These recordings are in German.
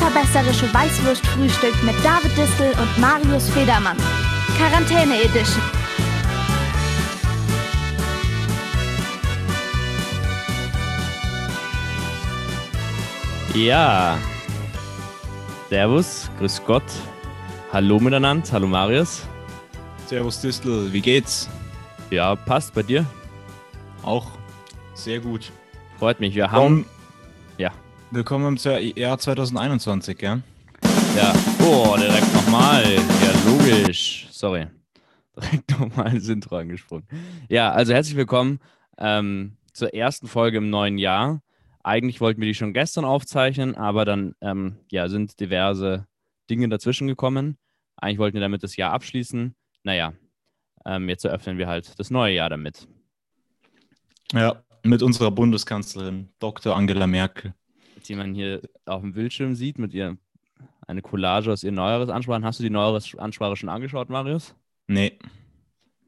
Das weltverbesserische Weißwurstfrühstück mit David Distel und Marius Federmann. Quarantäne Edition. Ja. Servus, grüß Gott. Hallo miteinander, hallo Marius. Servus Distel, wie geht's? Ja, passt bei dir. Auch sehr gut. Freut mich. Wir haben. Ja. Willkommen im Jahr 2021, ja? Ja. Oh, direkt nochmal. Ja, logisch. Sorry. Direkt nochmal ins Intro angesprungen. Ja, also herzlich willkommen ähm, zur ersten Folge im neuen Jahr. Eigentlich wollten wir die schon gestern aufzeichnen, aber dann ähm, ja, sind diverse Dinge dazwischen gekommen. Eigentlich wollten wir damit das Jahr abschließen. Naja, ähm, jetzt eröffnen wir halt das neue Jahr damit. Ja, mit unserer Bundeskanzlerin Dr. Angela Merkel. Die man hier auf dem Bildschirm sieht, mit ihr eine Collage aus ihren neueres Ansprachen. Hast du die neuere Ansprache schon angeschaut, Marius? Nee.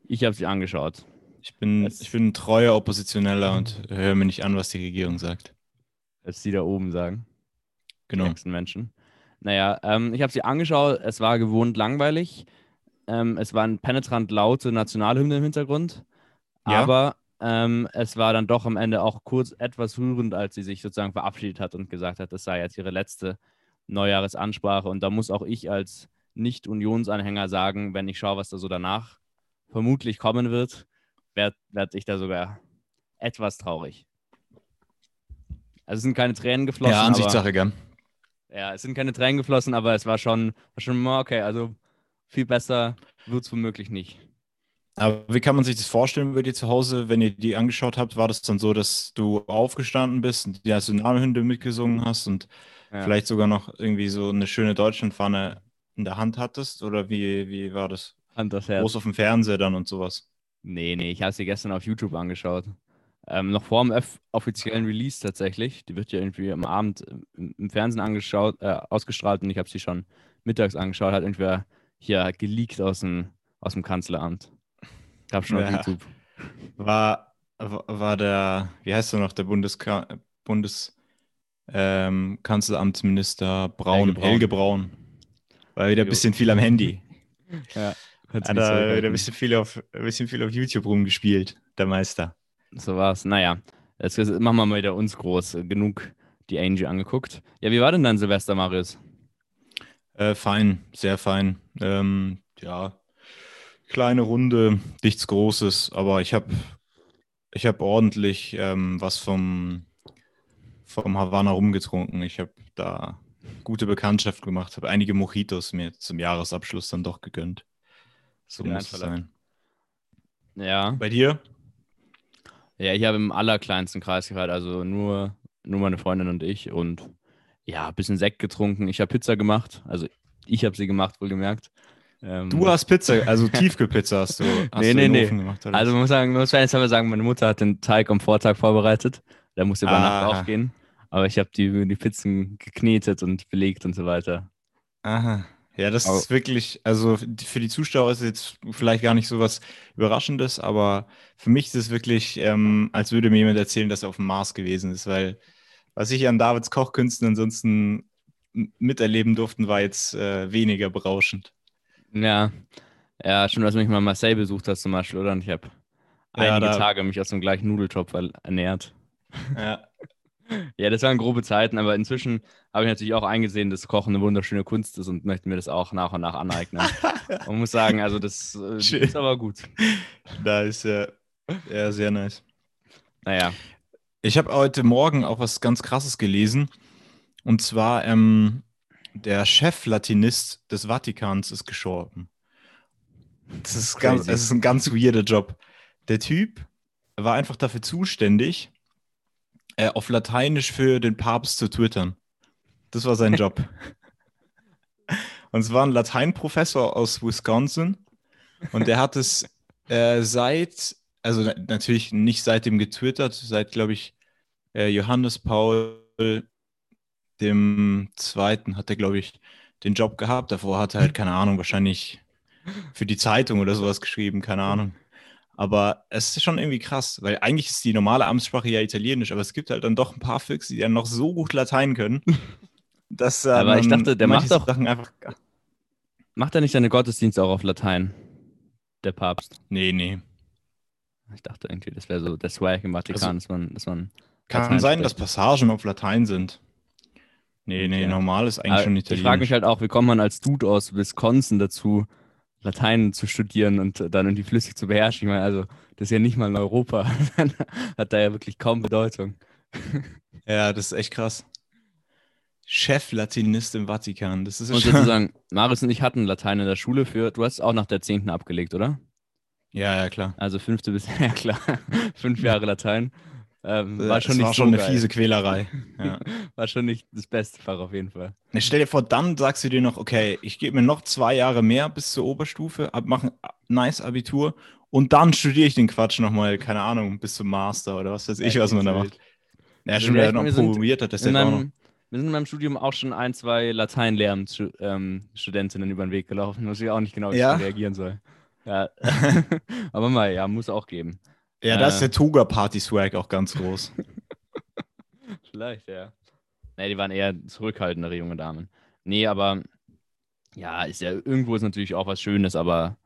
Ich habe sie angeschaut. Ich bin, ich bin ein treuer Oppositioneller und höre mir nicht an, was die Regierung sagt. Als die da oben sagen. Genau. Die Menschen. Naja, ähm, ich habe sie angeschaut. Es war gewohnt langweilig. Ähm, es waren penetrant laute Nationalhymne im Hintergrund. Ja. Aber ähm, es war dann doch am Ende auch kurz etwas rührend, als sie sich sozusagen verabschiedet hat und gesagt hat, das sei jetzt ihre letzte Neujahresansprache. Und da muss auch ich als Nicht-Unionsanhänger sagen, wenn ich schaue, was da so danach vermutlich kommen wird, werde werd ich da sogar etwas traurig. Also es sind keine Tränen geflossen. Ja, Ansichtssache, gern. Ja, es sind keine Tränen geflossen, aber es war schon, war schon okay. Also viel besser wird es womöglich nicht. Aber wie kann man sich das vorstellen bei dir zu Hause, wenn ihr die angeschaut habt? War das dann so, dass du aufgestanden bist und die Nationalhymne mitgesungen hast und ja. vielleicht sogar noch irgendwie so eine schöne Deutschlandfahne in der Hand hattest? Oder wie, wie war das? Hand das Herz. Groß auf dem Fernseher dann und sowas? Nee, nee, ich habe sie gestern auf YouTube angeschaut. Ähm, noch vor dem offiziellen Release tatsächlich. Die wird ja irgendwie am Abend im, im Fernsehen angeschaut, äh, ausgestrahlt und ich habe sie schon mittags angeschaut. Hat irgendwer hier geleakt aus dem, aus dem Kanzleramt. Gab schon ja. auf YouTube. War, war der, wie heißt er noch, der Bundeska Bundeskanzleramtsminister ähm, Braun, Helge Braun, Helge Braun. War wieder ein bisschen viel am Handy. ja, hat er wieder ein bisschen viel, auf, ein bisschen viel auf YouTube rumgespielt, der Meister. So war's. Naja, jetzt machen wir mal wieder uns groß. Genug die Angel angeguckt. Ja, wie war denn dein Silvester, Marius? Äh, fein, sehr fein. Ähm, ja, kleine Runde, nichts Großes, aber ich habe ich hab ordentlich ähm, was vom, vom Havanna rumgetrunken. Ich habe da gute Bekanntschaft gemacht, habe einige Mojitos mir zum Jahresabschluss dann doch gegönnt. So muss es sein. Ja. Bei dir? Ja, ich habe im allerkleinsten Kreis gefeiert, also nur, nur meine Freundin und ich und ja, ein bisschen Sekt getrunken. Ich habe Pizza gemacht, also ich habe sie gemacht, wohlgemerkt. Ähm, du hast Pizza, also Tiefkühlpizza hast du, hast nee, du nee, nee. Gemacht, also man muss sagen, man muss jetzt sagen, meine Mutter hat den Teig am Vortag vorbereitet. Der musste über Nacht aufgehen. Aber ich habe die, die Pizzen geknetet und belegt und so weiter. Aha. Ja, das aber, ist wirklich, also für die Zuschauer ist es jetzt vielleicht gar nicht so was Überraschendes, aber für mich ist es wirklich, ähm, als würde mir jemand erzählen, dass er auf dem Mars gewesen ist, weil was ich an Davids Kochkünsten ansonsten miterleben durften, war jetzt äh, weniger berauschend. Ja, ja, schon, dass du mich mal Marseille besucht hast zum Beispiel, oder? Und ich habe ja, einige Tage mich aus dem gleichen Nudeltopf ernährt. Ja. ja, das waren grobe Zeiten, aber inzwischen habe ich natürlich auch eingesehen, dass Kochen eine wunderschöne Kunst ist und möchte mir das auch nach und nach aneignen. Man muss sagen, also das äh, ist aber gut. Da ist ja, ja sehr nice. Naja. Ich habe heute Morgen auch was ganz Krasses gelesen. Und zwar, ähm, der Cheflatinist des Vatikans ist gestorben. Das ist, ganz, das ist ein ganz weirder Job. Der Typ war einfach dafür zuständig, äh, auf Lateinisch für den Papst zu twittern. Das war sein Job. und es war ein Lateinprofessor aus Wisconsin und der hat es äh, seit, also natürlich nicht seitdem getwittert, seit, glaube ich, äh, Johannes Paul dem zweiten hat er, glaube ich, den Job gehabt. Davor hat er halt, keine Ahnung, wahrscheinlich für die Zeitung oder sowas geschrieben, keine Ahnung. Aber es ist schon irgendwie krass, weil eigentlich ist die normale Amtssprache ja Italienisch, aber es gibt halt dann doch ein paar Füchse, die dann noch so gut Latein können, dass, äh, Aber ich dachte, der macht doch- Sachen einfach. Macht er nicht seine Gottesdienste auch auf Latein? Der Papst. Nee, nee. Ich dachte irgendwie, das wäre so der Swag im Vatikan, dass man, dass man Kann sein, dass spricht. Passagen auf Latein sind. Nee, nee, Okay. normal ist eigentlich Aber schon ich Italienisch. frage mich halt auch, wie kommt man als Dude aus Wisconsin dazu, Latein zu studieren und dann irgendwie flüssig zu beherrschen? Ich meine, also, das ist ja nicht mal in Europa. Hat da ja wirklich kaum Bedeutung. Ja, das ist echt krass. Chef-Latinist im Vatikan. Das ist Und schon. sozusagen, Marius und ich hatten Latein in der Schule für, du hast auch nach der 10. abgelegt, oder? Ja, ja, klar. Also fünfte bis, ja klar, fünf Jahre Latein. Ähm, war schon war so schon eine geil. fiese Quälerei. Ja. War schon nicht das beste Fach auf jeden Fall. Na, stell dir vor, dann sagst du dir noch, okay, ich gebe mir noch zwei Jahre mehr bis zur Oberstufe, mache ein nice Abitur und dann studiere ich den Quatsch nochmal, keine Ahnung, bis zum Master oder was weiß ich, was man da macht. Ja, schon wir- wieder noch promoviert hat, das In jetzt auch noch. meinem, wir sind in meinem Studium auch schon ein, zwei Latein-Lehramtsstudentinnen über den Weg gelaufen, was ich auch nicht genau wie ich Ja? reagieren soll. Ja. Aber mal, ja, muss auch geben. Ja, da ist äh, der Toga-Party-Swag auch ganz groß. Vielleicht, ja. Nee, die waren eher zurückhaltendere junge Damen. Nee, aber ja, ist ja irgendwo ist natürlich auch was Schönes, aber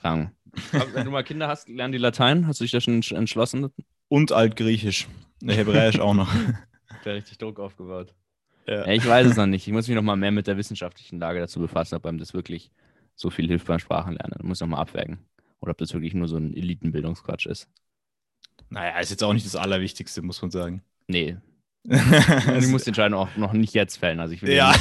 krank. Aber Wenn du mal Kinder hast, lernen die Latein? Hast du dich da schon entsch- entschlossen? Und Altgriechisch. Ne, Hebräisch auch noch. Da richtig Druck aufgebaut. Ja. Ich weiß es noch nicht. Ich muss mich noch mal mehr mit der wissenschaftlichen Lage dazu befassen, ob einem das wirklich so viel hilft beim Sprachenlernen. Da muss ich noch mal abwägen. Oder ob das wirklich nur so ein Elitenbildungsquatsch ist. Naja, ist jetzt auch nicht das Allerwichtigste, muss man sagen. Nee. Ich muss die Entscheidung auch noch nicht jetzt fällen. Also ich will ja,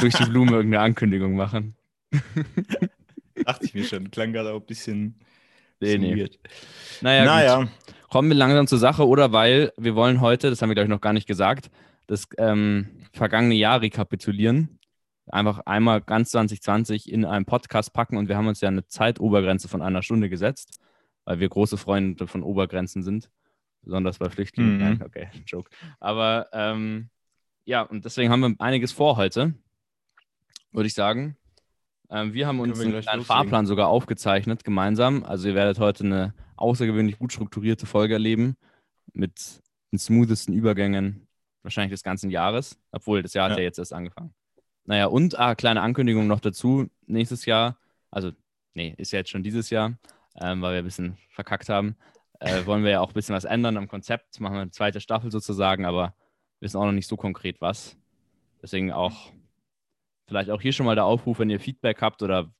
durch die Blume irgendeine Ankündigung machen. dachte ich mir schon. Klang gerade auch ein bisschen, Nee, nee. Naja, naja, kommen wir langsam zur Sache, oder? Weil wir wollen heute, das haben wir glaube ich noch gar nicht gesagt, das ähm, vergangene Jahr rekapitulieren. Einfach einmal ganz 2020 in einen Podcast packen und wir haben uns ja eine Zeitobergrenze von einer Stunde gesetzt, weil wir große Freunde von Obergrenzen sind. Besonders bei Flüchtlingen. Mhm. Okay, Joke. Aber ähm, ja, und deswegen haben wir einiges vor heute, würde ich sagen. Ähm, wir haben uns wir einen loslegen. Fahrplan sogar aufgezeichnet, gemeinsam. Also ihr werdet heute eine außergewöhnlich gut strukturierte Folge erleben mit den smoothesten Übergängen wahrscheinlich des ganzen Jahres, obwohl das Jahr hat Ja. ja jetzt erst angefangen. Naja, und ah, kleine Ankündigung noch dazu, nächstes Jahr, also nee, ist ja jetzt schon dieses Jahr, ähm, weil wir ein bisschen verkackt haben, äh, wollen wir ja auch ein bisschen was ändern am Konzept, machen wir eine zweite Staffel sozusagen, aber wissen auch noch nicht so konkret was. Deswegen auch, vielleicht auch hier schon mal der Aufruf, wenn ihr Feedback habt oder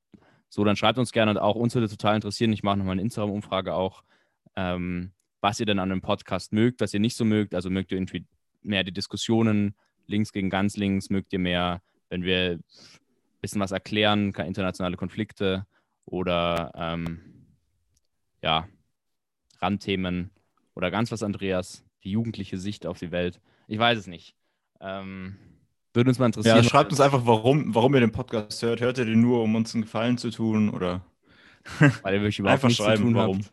so, dann schreibt uns gerne und auch uns würde total interessieren. Ich mache nochmal eine Instagram-Umfrage auch, ähm, was ihr denn an dem Podcast mögt, was ihr nicht so mögt. Also mögt ihr irgendwie mehr die Diskussionen links gegen ganz links, mögt ihr mehr, wenn wir ein bisschen was erklären, internationale Konflikte oder ähm, ja, Randthemen oder ganz was, Andreas, die jugendliche Sicht auf die Welt. Ich weiß es nicht. Ähm, würde uns mal interessieren. ja, schreibt uns einfach, warum, warum ihr den Podcast hört. Hört ihr den nur, um uns einen Gefallen zu tun? Oder? weil ihr wirklich überhaupt Einfach nichts zu schreiben, tun warum. habt.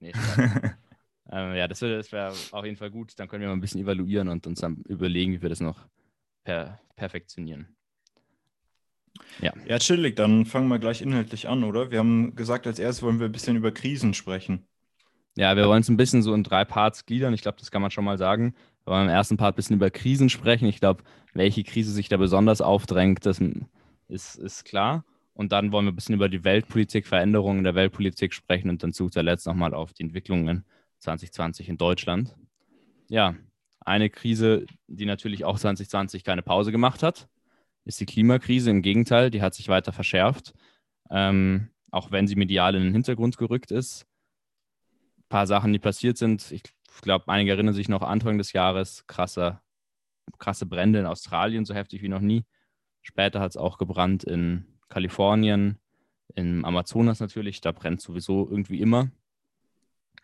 Nee, ähm, ja, das wäre wär auf jeden Fall gut. Dann können wir mal ein bisschen evaluieren und uns dann überlegen, wie wir das noch per perfektionieren. Ja, chillig, dann fangen wir gleich inhaltlich an, oder? Wir haben gesagt, als erstes wollen wir ein bisschen über Krisen sprechen. Ja, wir wollen es ein bisschen so in drei Parts gliedern. Ich glaube, das kann man schon mal sagen. Wir wollen im ersten Part ein bisschen über Krisen sprechen. Ich glaube, welche Krise sich da besonders aufdrängt, das ist, ist klar. Und dann wollen wir ein bisschen über die Weltpolitik, Veränderungen der Weltpolitik sprechen und dann zu guter Letzt nochmal auf die Entwicklungen 2020 in Deutschland. Ja, eine Krise, die natürlich auch 2020 keine Pause gemacht hat, ist die Klimakrise. Im Gegenteil, die hat sich weiter verschärft, ähm, auch wenn sie medial in den Hintergrund gerückt ist paar Sachen, die passiert sind. Ich glaube, einige erinnern sich noch Anfang des Jahres, krasse, krasse Brände in Australien, so heftig wie noch nie. Später hat es auch gebrannt in Kalifornien, im Amazonas natürlich, da brennt sowieso irgendwie immer.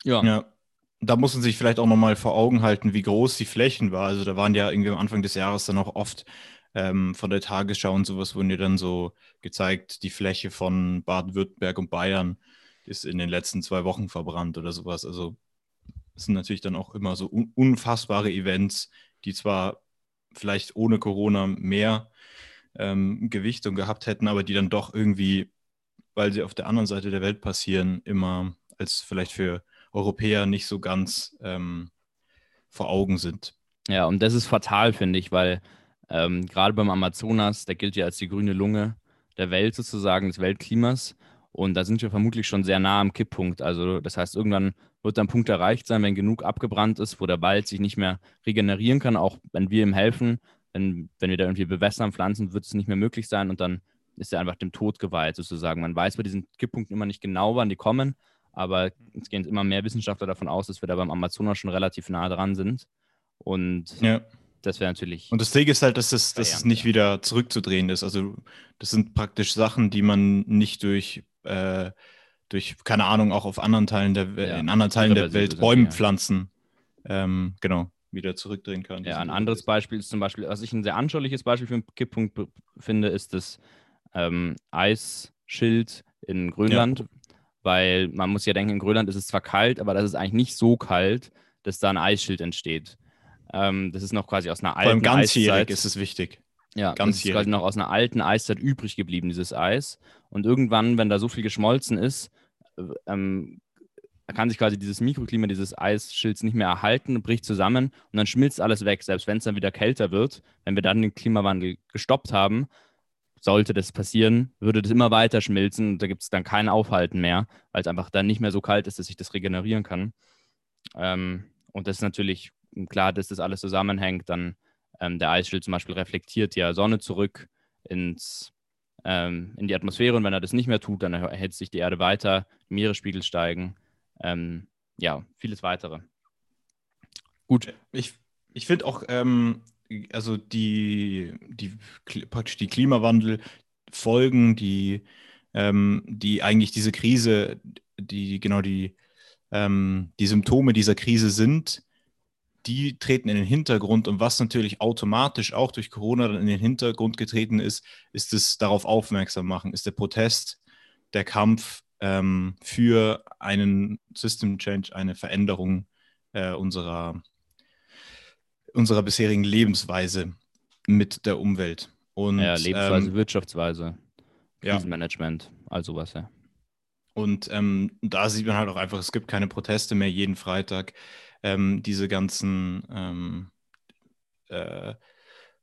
Ja, Ja. Da muss man sich vielleicht auch nochmal vor Augen halten, wie groß die Flächen war. Also da waren ja irgendwie am Anfang des Jahres dann auch oft ähm, von der Tagesschau und sowas wurden ja dann so gezeigt, die Fläche von Baden-Württemberg und Bayern ist in den letzten zwei Wochen verbrannt oder sowas. Also es sind natürlich dann auch immer so un unfassbare Events, die zwar vielleicht ohne Corona mehr ähm, Gewichtung gehabt hätten, aber die dann doch irgendwie, weil sie auf der anderen Seite der Welt passieren, immer als vielleicht für Europäer nicht so ganz ähm, vor Augen sind. Ja, und das ist fatal, finde ich, weil Ähm, Gerade beim Amazonas, der gilt ja als die grüne Lunge der Welt sozusagen, des Weltklimas. Und da sind wir vermutlich schon sehr nah am Kipppunkt. Also das heißt, irgendwann wird ein Punkt erreicht sein, wenn genug abgebrannt ist, wo der Wald sich nicht mehr regenerieren kann, auch wenn wir ihm helfen. Wenn, wenn wir da irgendwie bewässern, pflanzen, wird es nicht mehr möglich sein und dann ist er einfach dem Tod geweiht sozusagen. Man weiß bei diesen Kipppunkten immer nicht genau, wann die kommen, aber es gehen immer mehr Wissenschaftler davon aus, dass wir da beim Amazonas schon relativ nah dran sind. Und ja. Das wäre natürlich. Und das Ding ist halt, dass es, dass es nicht wieder zurückzudrehen ist. Also, das sind praktisch Sachen, die man nicht durch, äh, durch keine Ahnung, auch auf anderen Teilen der Welt, ja. in anderen Teilen der Welt Bäume ja. pflanzen, ähm, genau, wieder zurückdrehen kann. Ja, ein anderes Beispiel ist zum Beispiel, was ich ein sehr anschauliches Beispiel für einen Kipppunkt finde, ist das ähm, Eisschild in Grönland, ja. weil man muss ja denken, in Grönland ist es zwar kalt, aber das ist eigentlich nicht so kalt, dass da ein Eisschild entsteht. Ähm, das ist noch quasi aus einer alten Vor allem ganzjährig Eiszeit. ist es wichtig. Ja, ganz das ist quasi noch aus einer alten Eiszeit übrig geblieben, dieses Eis. Und irgendwann, wenn da so viel geschmolzen ist, äh, ähm, kann sich quasi dieses Mikroklima dieses Eisschilds nicht mehr erhalten, bricht zusammen und dann schmilzt alles weg, selbst wenn es dann wieder kälter wird. Wenn wir dann den Klimawandel gestoppt haben, sollte das passieren, würde das immer weiter schmilzen und da gibt es dann kein Aufhalten mehr, weil es einfach dann nicht mehr so kalt ist, dass sich das regenerieren kann. Ähm, und das ist natürlich klar, dass das alles zusammenhängt. Dann ähm, der Eisschild zum Beispiel reflektiert ja Sonne zurück ins, ähm, in die Atmosphäre und wenn er das nicht mehr tut, dann erhitzt sich die Erde weiter, Meeresspiegel steigen, ähm, ja, vieles weitere. Gut. Ich, ich finde auch, ähm, also die, die praktisch die Klimawandelfolgen, die, ähm, die eigentlich diese Krise, die genau die, ähm, die Symptome dieser Krise sind, die treten in den Hintergrund und was natürlich automatisch auch durch Corona dann in den Hintergrund getreten ist, ist es darauf aufmerksam machen, ist der Protest, der Kampf ähm, für einen System Change, eine Veränderung äh, unserer unserer bisherigen Lebensweise mit der Umwelt. Und, ja, Lebensweise, ähm, Wirtschaftsweise, Krisenmanagement, ja. all sowas, ja. Und ähm, da sieht man halt auch einfach, es gibt keine Proteste mehr jeden Freitag. Ähm, diese ganzen ähm, äh,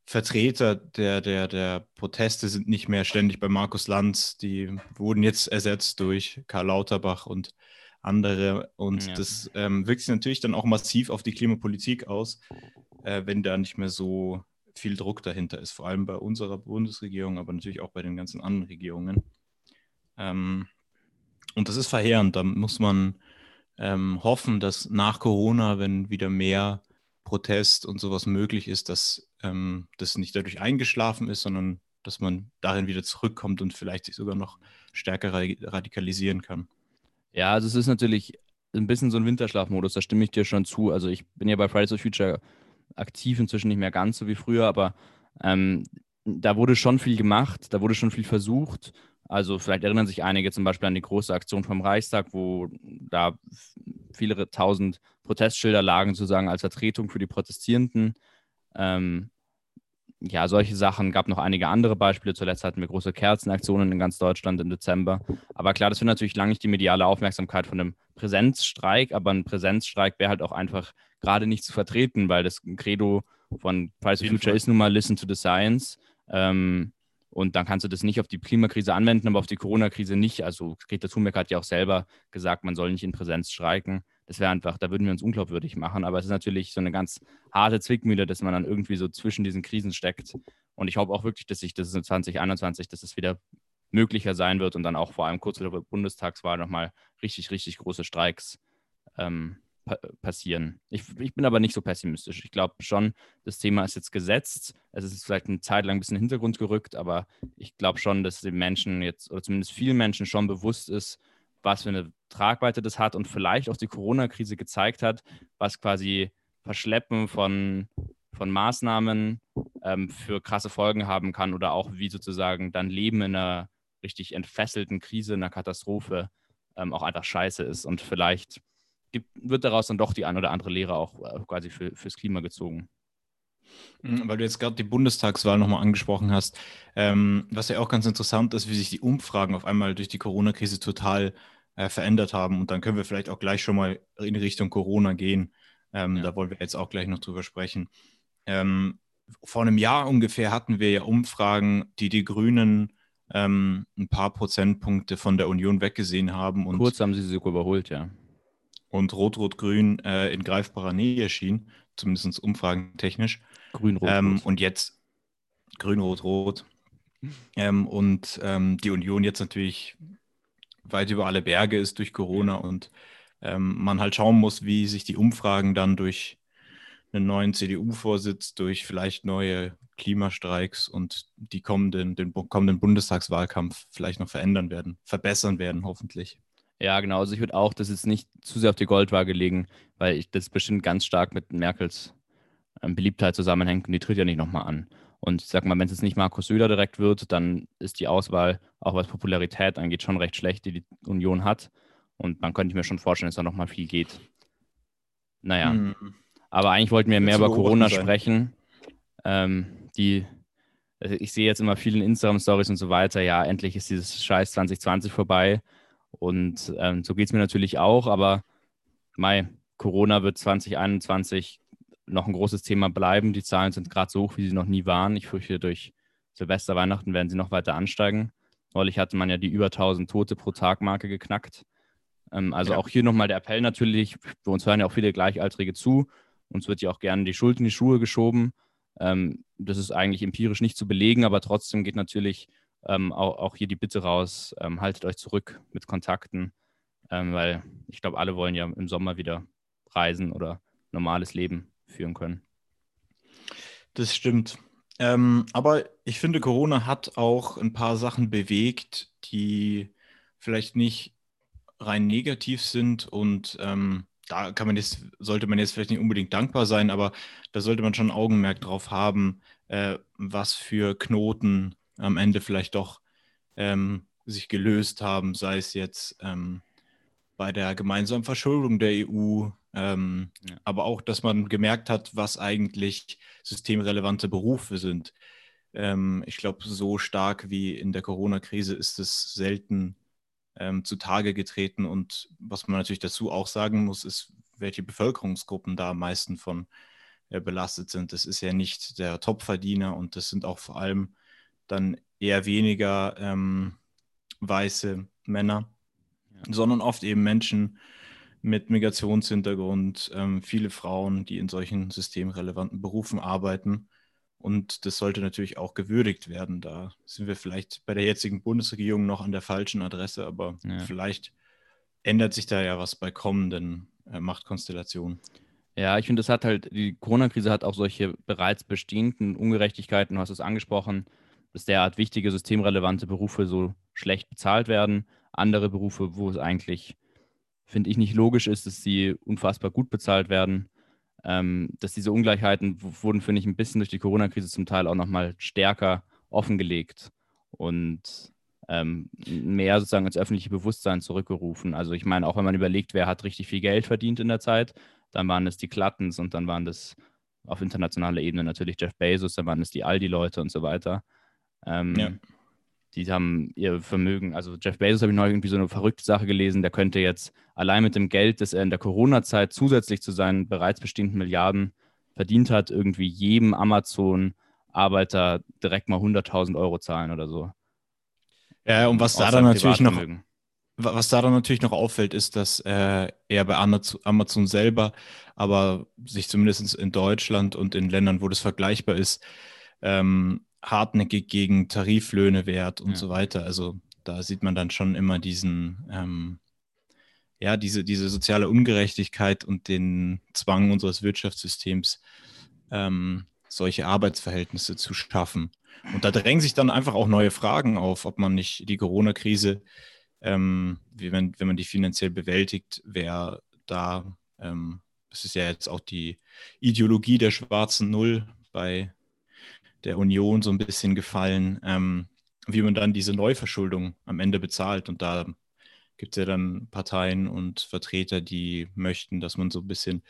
Vertreter der, der, der Proteste sind nicht mehr ständig bei Markus Lanz. Die wurden jetzt ersetzt durch Karl Lauterbach und andere. Und ja. das ähm, wirkt sich natürlich dann auch massiv auf die Klimapolitik aus äh, wenn da nicht mehr so viel Druck dahinter ist, vor allem bei unserer Bundesregierung, aber natürlich auch bei den ganzen anderen Regierungen. Ähm, und das ist verheerend. Da muss man ähm, hoffen, dass nach Corona, wenn wieder mehr Protest und sowas möglich ist, dass ähm, das nicht dadurch eingeschlafen ist, sondern dass man darin wieder zurückkommt und vielleicht sich sogar noch stärker radikalisieren kann. Ja, also es ist natürlich ein bisschen so ein Winterschlafmodus, da stimme ich dir schon zu. Also ich bin ja bei Fridays for Future aktiv, inzwischen nicht mehr ganz so wie früher, aber ähm, da wurde schon viel gemacht, da wurde schon viel versucht. Also vielleicht erinnern sich einige zum Beispiel an die große Aktion vom Reichstag, wo da viele tausend Protestschilder lagen, sozusagen als Vertretung für die Protestierenden. Ähm, ja, solche Sachen. Gab noch einige andere Beispiele. Zuletzt hatten wir große Kerzenaktionen in ganz Deutschland im Dezember. Aber klar, das wird natürlich lange nicht die mediale Aufmerksamkeit von einem Präsenzstreik, aber ein Präsenzstreik wäre halt auch einfach gerade nicht zu vertreten, weil das Credo von Price of Future ist nun mal Listen to the Science. Ähm, und dann kannst du das nicht auf die Klimakrise anwenden, aber auf die Corona-Krise nicht. Also Greta Thunberg hat ja auch selber gesagt, man soll nicht in Präsenz streiken. Das wäre einfach, da würden wir uns unglaubwürdig machen. Aber es ist natürlich so eine ganz harte Zwickmühle, dass man dann irgendwie so zwischen diesen Krisen steckt. Und ich hoffe auch wirklich, dass sich das in 2021, dass es wieder möglicher sein wird und dann auch vor allem kurz vor der Bundestagswahl nochmal richtig, richtig große Streiks ähm, pa passieren. Ich, ich, bin aber nicht so pessimistisch. Ich glaube schon, das Thema ist jetzt gesetzt. Es ist vielleicht eine Zeit lang ein bisschen in den Hintergrund gerückt, aber ich glaube schon, dass den Menschen jetzt, oder zumindest vielen Menschen schon bewusst ist, was für eine Tragweite das hat und vielleicht auch die Corona-Krise gezeigt hat, was quasi Verschleppen von, von Maßnahmen ähm, für krasse Folgen haben kann oder auch wie sozusagen dann Leben in einer richtig entfesselten Krise, in einer Katastrophe ähm, auch einfach scheiße ist und vielleicht gibt, wird daraus dann doch die ein oder andere Lehre auch äh, quasi für, fürs Klima gezogen. Mhm, weil du jetzt gerade die Bundestagswahl nochmal angesprochen hast, ähm, was ja auch ganz interessant ist, wie sich die Umfragen auf einmal durch die Corona-Krise total äh, verändert haben. Und dann können wir vielleicht auch gleich schon mal in Richtung Corona gehen. Ähm, ja. Da wollen wir jetzt auch gleich noch drüber sprechen. Ähm, vor einem Jahr ungefähr hatten wir ja Umfragen, die die Grünen ähm, ein paar Prozentpunkte von der Union weggesehen haben. Und, Kurz haben sie sie sogar überholt, ja. Und Rot-Rot-Grün äh, in greifbarer Nähe schien, zumindest umfragentechnisch. Grün-Rot. Ähm, und jetzt Grün-Rot-Rot. Ähm, und ähm, die Union jetzt natürlich weit über alle Berge ist durch Corona und ähm, man halt schauen muss, wie sich die Umfragen dann durch einen neuen CDU-Vorsitz, durch vielleicht neue Klimastreiks und die kommenden, den kommenden Bundestagswahlkampf vielleicht noch verändern werden, verbessern werden, hoffentlich. Ja, genau. Also ich würde auch das jetzt nicht zu sehr auf die Goldwaage legen, weil ich, das bestimmt ganz stark mit Merkels ähm, Beliebtheit zusammenhängt und die tritt ja nicht nochmal an. Und ich sag mal, wenn es jetzt nicht Markus Söder direkt wird, dann ist die Auswahl, auch was Popularität angeht, schon recht schlecht, die die Union hat. Und man könnte mir schon vorstellen, dass da nochmal viel geht. Naja. Hm. Aber eigentlich wollten wir mehr über Corona sein. sprechen. Ähm, die, also ich sehe jetzt immer viele Instagram-Stories und so weiter. Ja, endlich ist dieses Scheiß 2020 vorbei. Und ähm, so geht es mir natürlich auch. Aber Mai, Corona wird 2021 noch ein großes Thema bleiben. Die Zahlen sind gerade so hoch, wie sie noch nie waren. Ich fürchte, durch Silvester, Weihnachten werden sie noch weiter ansteigen. Neulich hatte man ja die über 1000 Tote pro Tag Marke geknackt. Ähm, also ja. auch hier nochmal der Appell natürlich. Bei uns hören ja auch viele Gleichaltrige zu. Uns wird ja auch gerne die Schuld in die Schuhe geschoben. Ähm, das ist eigentlich empirisch nicht zu belegen, aber trotzdem geht natürlich ähm, auch, auch, hier die Bitte raus, ähm, haltet euch zurück mit Kontakten, ähm, weil ich glaube, alle wollen ja im Sommer wieder reisen oder normales Leben führen können. Das stimmt. Ähm, aber ich finde, Corona hat auch ein paar Sachen bewegt, die vielleicht nicht rein negativ sind und ähm, da kann man jetzt, sollte man jetzt vielleicht nicht unbedingt dankbar sein, aber da sollte man schon Augenmerk drauf haben, äh, was für Knoten am Ende vielleicht doch ähm, sich gelöst haben, sei es jetzt ähm, bei der gemeinsamen Verschuldung der EU, ähm, ja. aber auch, dass man gemerkt hat, was eigentlich systemrelevante Berufe sind. Ähm, ich glaube, so stark wie in der Corona-Krise ist es selten ähm, zutage getreten. Und was man natürlich dazu auch sagen muss, ist, welche Bevölkerungsgruppen da am meisten von äh, belastet sind. Das ist ja nicht der Topverdiener und das sind auch vor allem dann eher weniger ähm, weiße Männer, ja. sondern oft eben Menschen mit Migrationshintergrund, ähm, viele Frauen, die in solchen systemrelevanten Berufen arbeiten. Und das sollte natürlich auch gewürdigt werden. Da sind wir vielleicht bei der jetzigen Bundesregierung noch an der falschen Adresse, aber ja. vielleicht ändert sich da ja was bei kommenden äh, Machtkonstellationen. Ja, ich finde, das hat halt, die Corona-Krise hat auch solche bereits bestehenden Ungerechtigkeiten, du hast es angesprochen, dass derart wichtige systemrelevante Berufe so schlecht bezahlt werden. Andere Berufe, wo es eigentlich, finde ich, nicht logisch ist, dass sie unfassbar gut bezahlt werden ähm, dass diese Ungleichheiten wurden, finde ich, ein bisschen durch die Corona-Krise zum Teil auch nochmal stärker offengelegt und ähm, mehr sozusagen ins öffentliche Bewusstsein zurückgerufen. Also ich meine, auch wenn man überlegt, wer hat richtig viel Geld verdient in der Zeit, dann waren es die Klattens und dann waren das auf internationaler Ebene natürlich Jeff Bezos, dann waren es die Aldi-Leute und so weiter. Ähm, ja die haben ihr Vermögen, also Jeff Bezos habe ich noch irgendwie so eine verrückte Sache gelesen, der könnte jetzt allein mit dem Geld, das er in der Corona-Zeit zusätzlich zu seinen bereits bestehenden Milliarden verdient hat, irgendwie jedem Amazon-Arbeiter direkt mal 100.000 Euro zahlen oder so. Ja, und was da dann natürlich noch, was da dann natürlich noch auffällt, ist, dass äh, er bei Amazon selber, aber sich zumindest in Deutschland und in Ländern, wo das vergleichbar ist, ähm, hartnäckig gegen Tariflöhne wehrt und ja. so weiter. Also da sieht man dann schon immer diesen, ähm, ja, diese, diese soziale Ungerechtigkeit und den Zwang unseres Wirtschaftssystems, ähm, solche Arbeitsverhältnisse zu schaffen. Und da drängen sich dann einfach auch neue Fragen auf, ob man nicht die Corona-Krise, ähm, wenn, wenn man die finanziell bewältigt, wer da, ähm, das ist ja jetzt auch die Ideologie der schwarzen Null bei der Union so ein bisschen gefallen, ähm, wie man dann diese Neuverschuldung am Ende bezahlt. Und da gibt es ja dann Parteien und Vertreter, die möchten, dass man so ein bisschen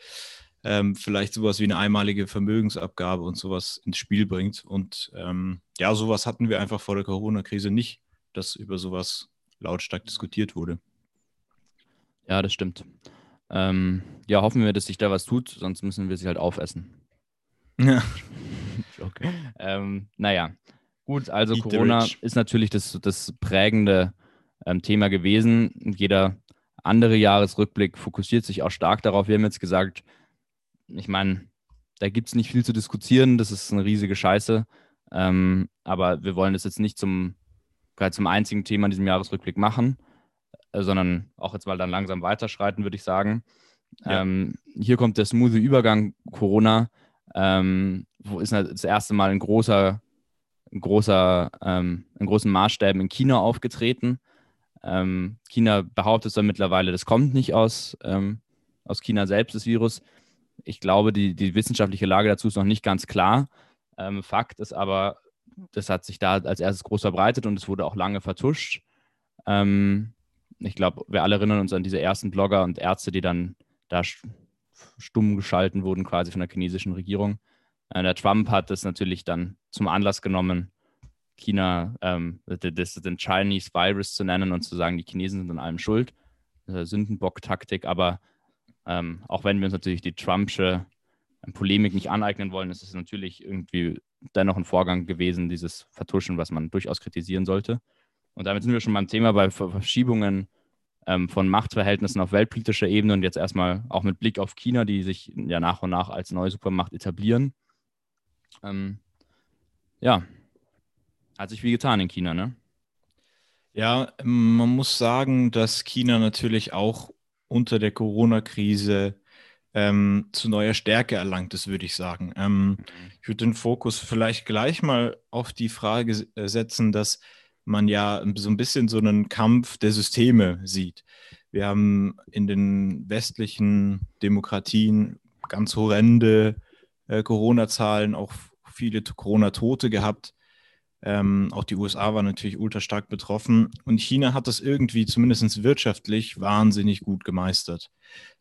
ähm, vielleicht sowas wie eine einmalige Vermögensabgabe und sowas ins Spiel bringt. Und ähm, ja, sowas hatten wir einfach vor der Corona-Krise nicht, dass über sowas lautstark diskutiert wurde. Ja, das stimmt. Ähm, ja, hoffen wir, dass sich da was tut, sonst müssen wir sie halt aufessen. Ja. Joke. Ähm, naja, gut, also Eat Corona ist natürlich das, das prägende ähm, Thema gewesen. Jeder andere Jahresrückblick fokussiert sich auch stark darauf. Wir haben jetzt gesagt, ich meine, da gibt es nicht viel zu diskutieren, das ist eine riesige Scheiße. Ähm, aber wir wollen das jetzt nicht zum, zum einzigen Thema in diesem Jahresrückblick machen, äh, sondern auch jetzt mal dann langsam weiterschreiten, würde ich sagen. Ja. Ähm, hier kommt der smooth Übergang Corona, ähm, wo ist das erste Mal ein großer, ein großer, ähm, in großen Maßstäben in China aufgetreten. Ähm, China behauptet zwar mittlerweile, das kommt nicht aus, ähm, aus China selbst, das Virus. Ich glaube, die, die wissenschaftliche Lage dazu ist noch nicht ganz klar. Ähm, Fakt ist aber, das hat sich da als erstes groß verbreitet und es wurde auch lange vertuscht. Ähm, ich glaube, wir alle erinnern uns an diese ersten Blogger und Ärzte, die dann da stumm geschalten wurden, quasi von der chinesischen Regierung. Äh, der Trump hat das natürlich dann zum Anlass genommen, China, ähm, den Chinese Virus zu nennen und zu sagen, die Chinesen sind an allem schuld. Äh, Sündenbock-Taktik, aber ähm, auch wenn wir uns natürlich die Trumpsche ähm, Polemik nicht aneignen wollen, ist es natürlich irgendwie dennoch ein Vorgang gewesen, dieses Vertuschen, was man durchaus kritisieren sollte. Und damit sind wir schon beim Thema bei Verschiebungen ähm, von Machtverhältnissen auf weltpolitischer Ebene und jetzt erstmal auch mit Blick auf China, die sich ja nach und nach als neue Supermacht etablieren. Ähm, ja, hat sich wie getan in China, ne? Ja, man muss sagen, dass China natürlich auch unter der Corona-Krise ähm, zu neuer Stärke erlangt ist, würde ich sagen. Ähm, mhm. Ich würde den Fokus vielleicht gleich mal auf die Frage äh, setzen, dass man ja so ein bisschen so einen Kampf der Systeme sieht. Wir haben in den westlichen Demokratien ganz horrende äh, Corona-Zahlen, auch viele Corona-Tote gehabt. Ähm, auch die USA waren natürlich ultra stark betroffen. Und China hat das irgendwie, zumindest wirtschaftlich, wahnsinnig gut gemeistert.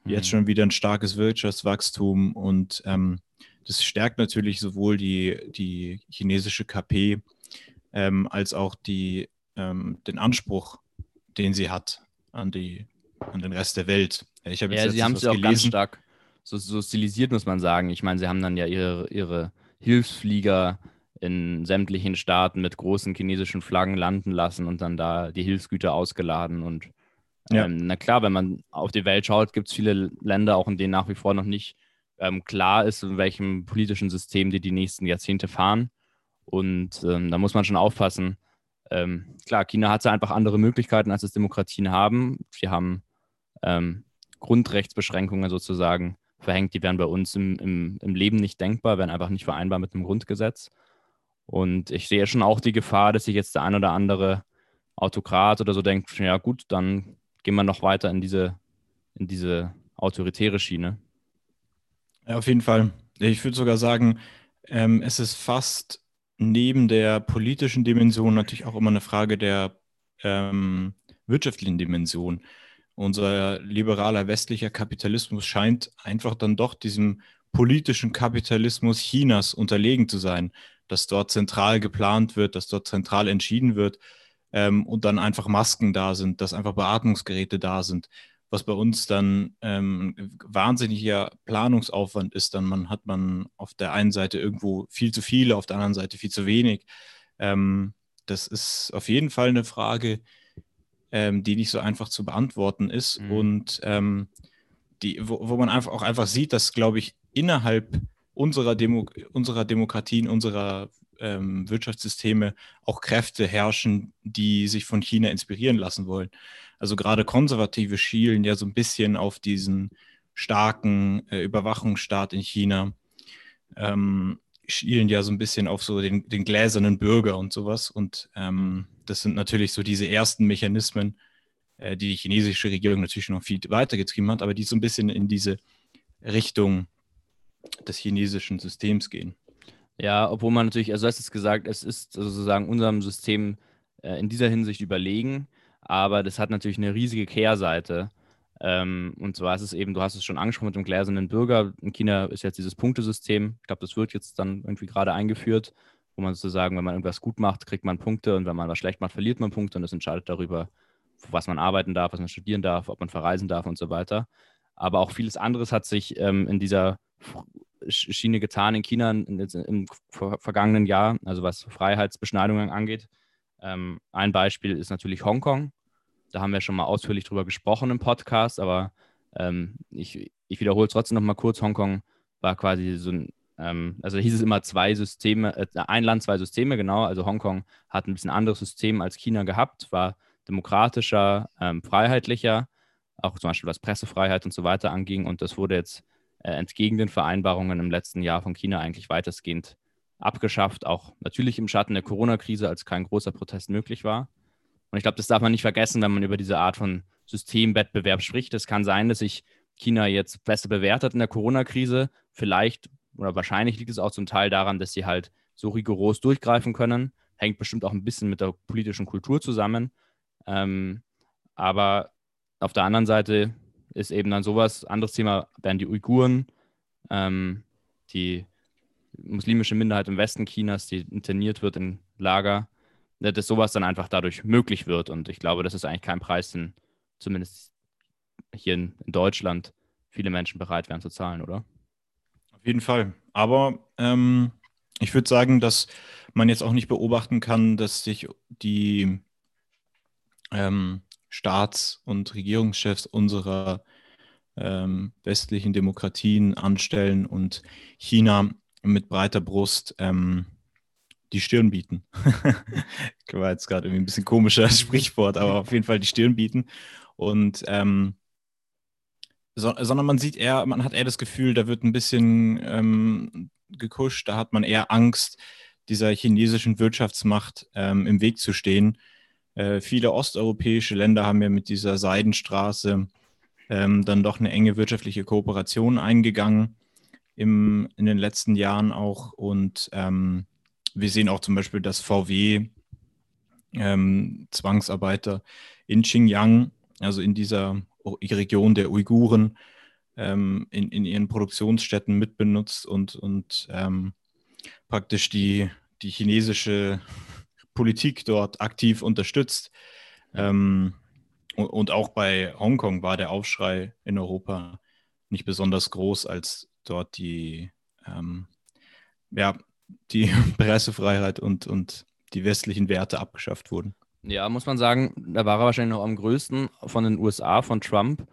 Mhm. Jetzt schon wieder ein starkes Wirtschaftswachstum und ähm, das stärkt natürlich sowohl die, die chinesische KP ähm, als auch die, ähm, den Anspruch, den sie hat an, die, an den Rest der Welt. Ich hab ja, sie haben es ja auch ganz stark so, so, stilisiert, muss man sagen. Ich meine, sie haben dann ja ihre, ihre Hilfsflieger in sämtlichen Staaten mit großen chinesischen Flaggen landen lassen und dann da die Hilfsgüter ausgeladen. Und ja. ähm, na klar, wenn man auf die Welt schaut, gibt es viele Länder, auch in denen nach wie vor noch nicht ähm, klar ist, in welchem politischen System die die nächsten Jahrzehnte fahren. Und ähm, da muss man schon aufpassen. Ähm, klar, China hat einfach andere Möglichkeiten, als es Demokratien haben. Wir haben ähm, Grundrechtsbeschränkungen sozusagen verhängt, die wären bei uns im, im, im Leben nicht denkbar, wären einfach nicht vereinbar mit dem Grundgesetz. Und ich sehe schon auch die Gefahr, dass sich jetzt der ein oder andere Autokrat oder so denkt, ja gut, dann gehen wir noch weiter in diese, in diese autoritäre Schiene. Ja, auf jeden Fall. Ich würde sogar sagen, ähm, es ist fast neben der politischen Dimension natürlich auch immer eine Frage der ähm, wirtschaftlichen Dimension. Unser liberaler westlicher Kapitalismus scheint einfach dann doch diesem politischen Kapitalismus Chinas unterlegen zu sein dass dort zentral geplant wird, dass dort zentral entschieden wird ähm, und dann einfach Masken da sind, dass einfach Beatmungsgeräte da sind, was bei uns dann ähm, wahnsinniger Planungsaufwand ist. Dann man, hat man auf der einen Seite irgendwo viel zu viele, auf der anderen Seite viel zu wenig. Ähm, das ist auf jeden Fall eine Frage, ähm, die nicht so einfach zu beantworten ist mhm. und ähm, die, wo, wo man einfach auch einfach sieht, dass, glaube ich, innerhalb unserer, Demo unserer Demokratien, unserer ähm, Wirtschaftssysteme auch Kräfte herrschen, die sich von China inspirieren lassen wollen. Also gerade Konservative schielen ja so ein bisschen auf diesen starken äh, Überwachungsstaat in China, ähm, schielen ja so ein bisschen auf so den, den gläsernen Bürger und sowas. Und ähm, das sind natürlich so diese ersten Mechanismen, äh, die die chinesische Regierung natürlich noch viel weitergetrieben hat, aber die so ein bisschen in diese Richtung des chinesischen Systems gehen. Ja, obwohl man natürlich, also hast es gesagt, es ist sozusagen unserem System äh, in dieser Hinsicht überlegen, aber das hat natürlich eine riesige Kehrseite. Ähm, und zwar ist es eben, du hast es schon angesprochen mit dem gläsernen Bürger. In China ist jetzt dieses Punktesystem. Ich glaube, das wird jetzt dann irgendwie gerade eingeführt, wo man sozusagen, wenn man irgendwas gut macht, kriegt man Punkte und wenn man was schlecht macht, verliert man Punkte und das entscheidet darüber, was man arbeiten darf, was man studieren darf, ob man verreisen darf und so weiter. Aber auch vieles anderes hat sich ähm, in dieser Schiene getan in China im vergangenen Jahr, also was Freiheitsbeschneidungen angeht. Ähm, ein Beispiel ist natürlich Hongkong. Da haben wir schon mal ausführlich drüber gesprochen im Podcast, aber ähm, ich, ich wiederhole es trotzdem noch mal kurz. Hongkong war quasi so ein, ähm, also hieß es immer zwei Systeme, äh, ein Land, zwei Systeme, genau. Also Hongkong hat ein bisschen anderes System als China gehabt, war demokratischer, ähm, freiheitlicher, auch zum Beispiel was Pressefreiheit und so weiter anging. Und das wurde jetzt äh, entgegen den Vereinbarungen im letzten Jahr von China eigentlich weitestgehend abgeschafft, auch natürlich im Schatten der Corona-Krise, als kein großer Protest möglich war. Und ich glaube, das darf man nicht vergessen, wenn man über diese Art von Systemwettbewerb spricht. Es kann sein, dass sich China jetzt besser bewertet in der Corona-Krise. Vielleicht oder wahrscheinlich liegt es auch zum Teil daran, dass sie halt so rigoros durchgreifen können. Hängt bestimmt auch ein bisschen mit der politischen Kultur zusammen. Ähm, aber auf der anderen Seite ist eben dann sowas, anderes Thema wären die Uiguren, ähm, die muslimische Minderheit im Westen Chinas, die interniert wird in Lager. Ne, dass sowas dann einfach dadurch möglich wird. Und ich glaube, das ist eigentlich kein Preis, den zumindest hier in Deutschland viele Menschen bereit wären zu zahlen, oder? Auf jeden Fall. Aber ähm, ich würde sagen, dass man jetzt auch nicht beobachten kann, dass sich die ähm, Staats- und Regierungschefs unserer ähm, westlichen Demokratien anstellen und China mit breiter Brust ähm, die Stirn bieten. War jetzt gerade irgendwie ein bisschen komischer Sprichwort, aber auf jeden Fall die Stirn bieten. Und ähm, so, sondern man sieht eher, man hat eher das Gefühl, da wird ein bisschen ähm, gekuscht, da hat man eher Angst, dieser chinesischen Wirtschaftsmacht ähm, im Weg zu stehen. Äh, viele osteuropäische Länder haben ja mit dieser Seidenstraße ähm, dann doch eine enge wirtschaftliche Kooperation eingegangen im, in den letzten Jahren auch. Und ähm, wir sehen auch zum Beispiel, dass VW ähm, Zwangsarbeiter in Xinjiang, also in dieser Region der Uiguren, ähm, in, in ihren Produktionsstätten mitbenutzt und, und ähm, praktisch die, die chinesische Politik dort aktiv unterstützt. Ähm, und, auch bei Hongkong war der Aufschrei in Europa nicht besonders groß, als dort die ähm, ja, die Pressefreiheit und, und die westlichen Werte abgeschafft wurden. Ja, muss man sagen, da war er wahrscheinlich noch am größten von den USA, von Trump.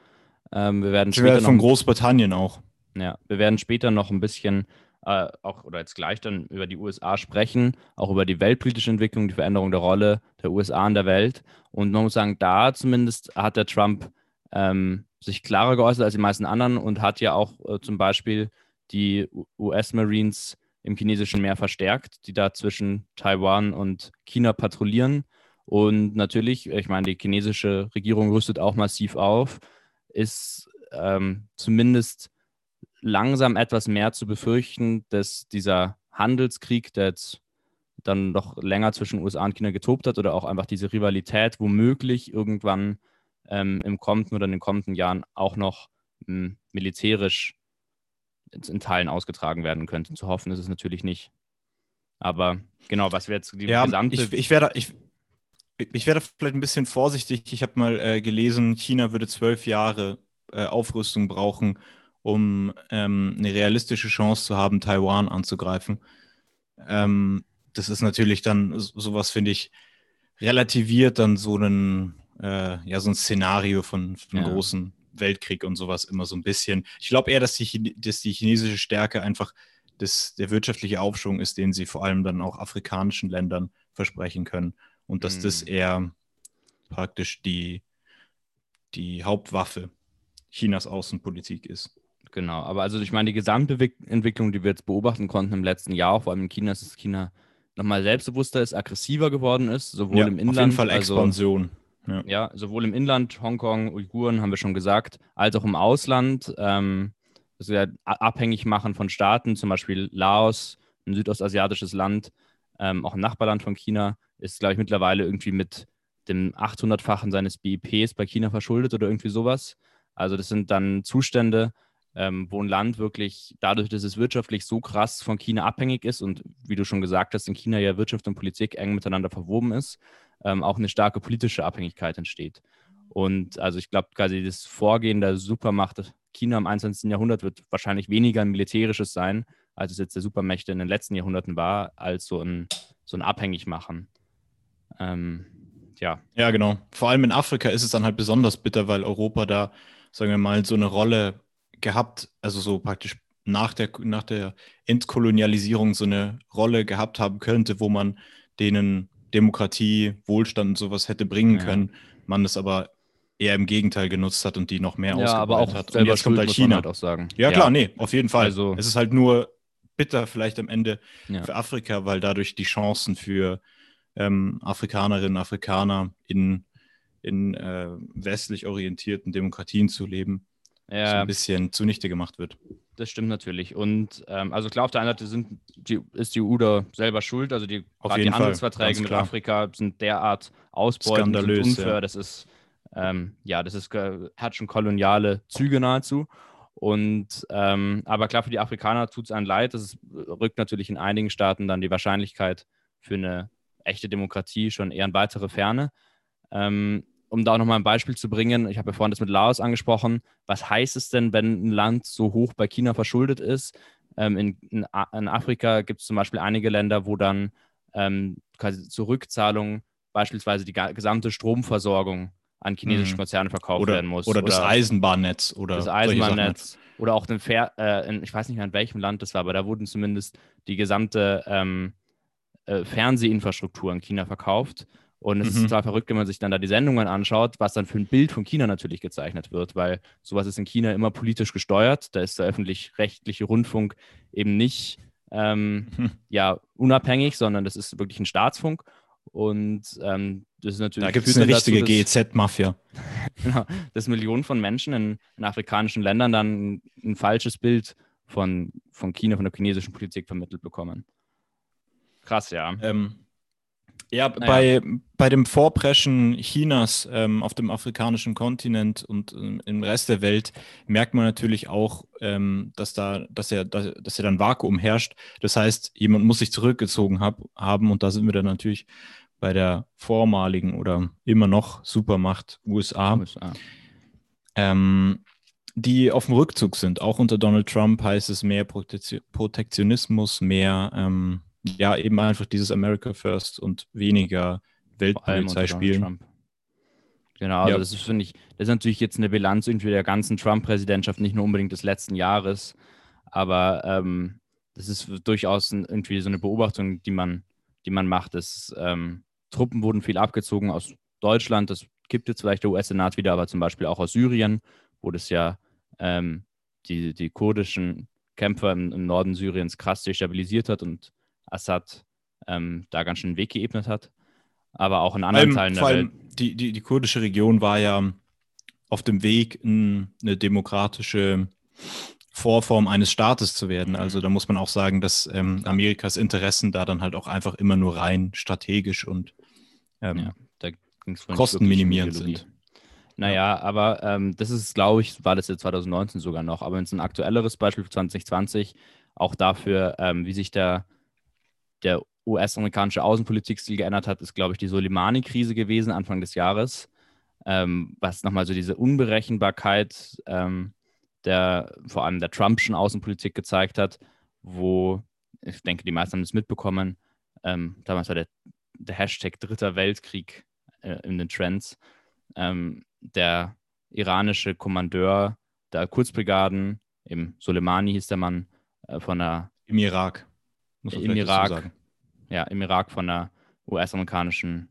Ähm, wir werden später von noch, Großbritannien auch. Ja, wir werden später noch ein bisschen äh, auch oder jetzt gleich dann über die USA sprechen, auch über die weltpolitische Entwicklung, die Veränderung der Rolle der USA in der Welt. Und man muss sagen, da zumindest hat der Trump ähm, sich klarer geäußert als die meisten anderen und hat ja auch äh, zum Beispiel die US-Marines im chinesischen Meer verstärkt, die da zwischen Taiwan und China patrouillieren. Und natürlich, ich meine, die chinesische Regierung rüstet auch massiv auf, ist ähm, zumindest langsam etwas mehr zu befürchten, dass dieser Handelskrieg, der jetzt dann doch länger zwischen USA und China getobt hat, oder auch einfach diese Rivalität womöglich irgendwann ähm, im kommenden oder in den kommenden Jahren auch noch ähm, militärisch in Teilen ausgetragen werden könnte. Zu hoffen ist es natürlich nicht. Aber genau, was wäre jetzt die ja, gesamte. Ich, ich wäre ich, ich wär vielleicht ein bisschen vorsichtig. Ich habe mal äh, gelesen, China würde zwölf Jahre äh, Aufrüstung brauchen, um ähm, eine realistische Chance zu haben, Taiwan anzugreifen. Ähm, das ist natürlich dann sowas, finde ich, relativiert dann so einen, äh, ja, so ein Szenario von, von ja. großen Weltkrieg und sowas immer so ein bisschen. Ich glaube eher, dass die, dass die chinesische Stärke einfach das, der wirtschaftliche Aufschwung ist, den sie vor allem dann auch afrikanischen Ländern versprechen können. Und dass mhm. das eher praktisch die, die Hauptwaffe Chinas Außenpolitik ist. Genau, aber also ich meine, die Gesamtentwicklung, die wir jetzt beobachten konnten im letzten Jahr, vor allem in China, ist, dass China nochmal selbstbewusster ist, aggressiver geworden ist, sowohl ja, im Inland. Auf jeden Fall Expansion. Also, ja. ja. sowohl im Inland, Hongkong, Uiguren haben wir schon gesagt, als auch im Ausland. Ähm, das wir abhängig machen von Staaten, zum Beispiel Laos, ein südostasiatisches Land, ähm, auch ein Nachbarland von China, ist, glaube ich, mittlerweile irgendwie mit dem 800-fachen seines BIPs bei China verschuldet oder irgendwie sowas. Also das sind dann Zustände, ähm, wo ein Land wirklich dadurch, dass es wirtschaftlich so krass von China abhängig ist und wie du schon gesagt hast, in China ja Wirtschaft und Politik eng miteinander verwoben ist, ähm, auch eine starke politische Abhängigkeit entsteht. Und also ich glaube, quasi das Vorgehen der Supermacht China im 21. Jahrhundert wird wahrscheinlich weniger ein militärisches sein, als es jetzt der Supermächte in den letzten Jahrhunderten war, als so ein, so ein Abhängigmachen. Ähm, ja. Ja, genau. Vor allem in Afrika ist es dann halt besonders bitter, weil Europa da, sagen wir mal, so eine Rolle gehabt, also so praktisch nach der, nach der Entkolonialisierung so eine Rolle gehabt haben könnte, wo man denen Demokratie, Wohlstand und sowas hätte bringen ja. können, man es aber eher im Gegenteil genutzt hat und die noch mehr ja, aber auch hat. Und jetzt kommt halt China. Halt auch sagen. Ja, klar, ja. nee, auf jeden Fall. Also, es ist halt nur bitter vielleicht am Ende ja. für Afrika, weil dadurch die Chancen für ähm, Afrikanerinnen, Afrikaner in, in äh, westlich orientierten Demokratien zu leben, ja. so ein bisschen zunichte gemacht wird. Das stimmt natürlich. Und ähm, also klar, auf der einen Seite sind, die, ist die EU da selber schuld. Also die, die Handelsverträge mit Afrika sind derart ausbeutend und unfair. Ja. Das ist ähm, ja, das ist, hat schon koloniale Züge nahezu. Und ähm, aber klar, für die Afrikaner tut es einem leid. Das rückt natürlich in einigen Staaten dann die Wahrscheinlichkeit für eine echte Demokratie schon eher in weitere Ferne. Ähm, um da auch nochmal ein Beispiel zu bringen, ich habe ja vorhin das mit Laos angesprochen. Was heißt es denn, wenn ein Land so hoch bei China verschuldet ist? Ähm, in, in, in, Afrika gibt es zum Beispiel einige Länder, wo dann ähm, quasi zur Rückzahlung beispielsweise die gesamte Stromversorgung an chinesische mhm. Konzerne verkauft oder, werden muss. Oder, oder das Eisenbahnnetz. Oder das Eisenbahnnetz. Oder auch den Fair, äh, in, ich weiß nicht mehr, in welchem Land das war, aber da wurden zumindest die gesamte ähm, äh, Fernsehinfrastruktur in China verkauft. Und es mhm. ist total verrückt, wenn man sich dann da die Sendungen anschaut, was dann für ein Bild von China natürlich gezeichnet wird, weil sowas ist in China immer politisch gesteuert. Da ist der öffentlich-rechtliche Rundfunk eben nicht ähm, mhm. ja, unabhängig, sondern das ist wirklich ein Staatsfunk. Und ähm, das ist natürlich. Da gibt es eine richtige GEZ-Mafia. genau, dass Millionen von Menschen in, in, afrikanischen Ländern dann ein falsches Bild von, von China, von der chinesischen Politik vermittelt bekommen. Krass, ja. Ähm, ja, naja. bei, bei dem Vorpreschen Chinas ähm, auf dem afrikanischen Kontinent und ähm, im Rest der Welt merkt man natürlich auch, ähm, dass da, dass ja, dass, dass ja dann Vakuum herrscht. Das heißt, jemand muss sich zurückgezogen hab, haben und da sind wir dann natürlich bei der vormaligen oder immer noch Supermacht USA, USA. Ähm, die auf dem Rückzug sind. Auch unter Donald Trump heißt es mehr Protektionismus, mehr ähm, ja, eben einfach dieses America First und weniger Weltpolizei spielen. Genau, also ja. das ist, finde ich, das ist natürlich jetzt eine Bilanz irgendwie der ganzen Trump-Präsidentschaft, nicht nur unbedingt des letzten Jahres, aber ähm, das ist durchaus irgendwie so eine Beobachtung, die man, die man macht, dass ähm, Truppen wurden viel abgezogen aus Deutschland, das gibt jetzt vielleicht der US-Senat wieder, aber zum Beispiel auch aus Syrien, wo das ja ähm, die, die kurdischen Kämpfer im, im Norden Syriens krass destabilisiert hat und Assad ähm, da ganz schön einen Weg geebnet hat. Aber auch in anderen Teilen der Welt. Die, die, die kurdische Region war ja auf dem Weg, in eine demokratische Vorform eines Staates zu werden. Also da muss man auch sagen, dass ähm, Amerikas Interessen da dann halt auch einfach immer nur rein strategisch und ähm, ja, kostenminimierend sind. Naja, aber ähm, das ist, glaube ich, war das jetzt 2019 sogar noch, aber wenn es ein aktuelleres Beispiel für 2020, auch dafür, ähm, wie sich der der US-amerikanische Außenpolitikstil geändert hat, ist, glaube ich, die Soleimani-Krise gewesen, Anfang des Jahres, ähm, was nochmal so diese Unberechenbarkeit ähm, der, vor allem der Trumpschen Außenpolitik gezeigt hat, wo, ich denke, die meisten haben das mitbekommen, ähm, damals war der, der Hashtag Dritter Weltkrieg äh, in den Trends, ähm, der iranische Kommandeur der Kurzbrigaden, im Soleimani hieß der Mann, äh, von der im Irak im Irak, ja, im Irak von einer US-amerikanischen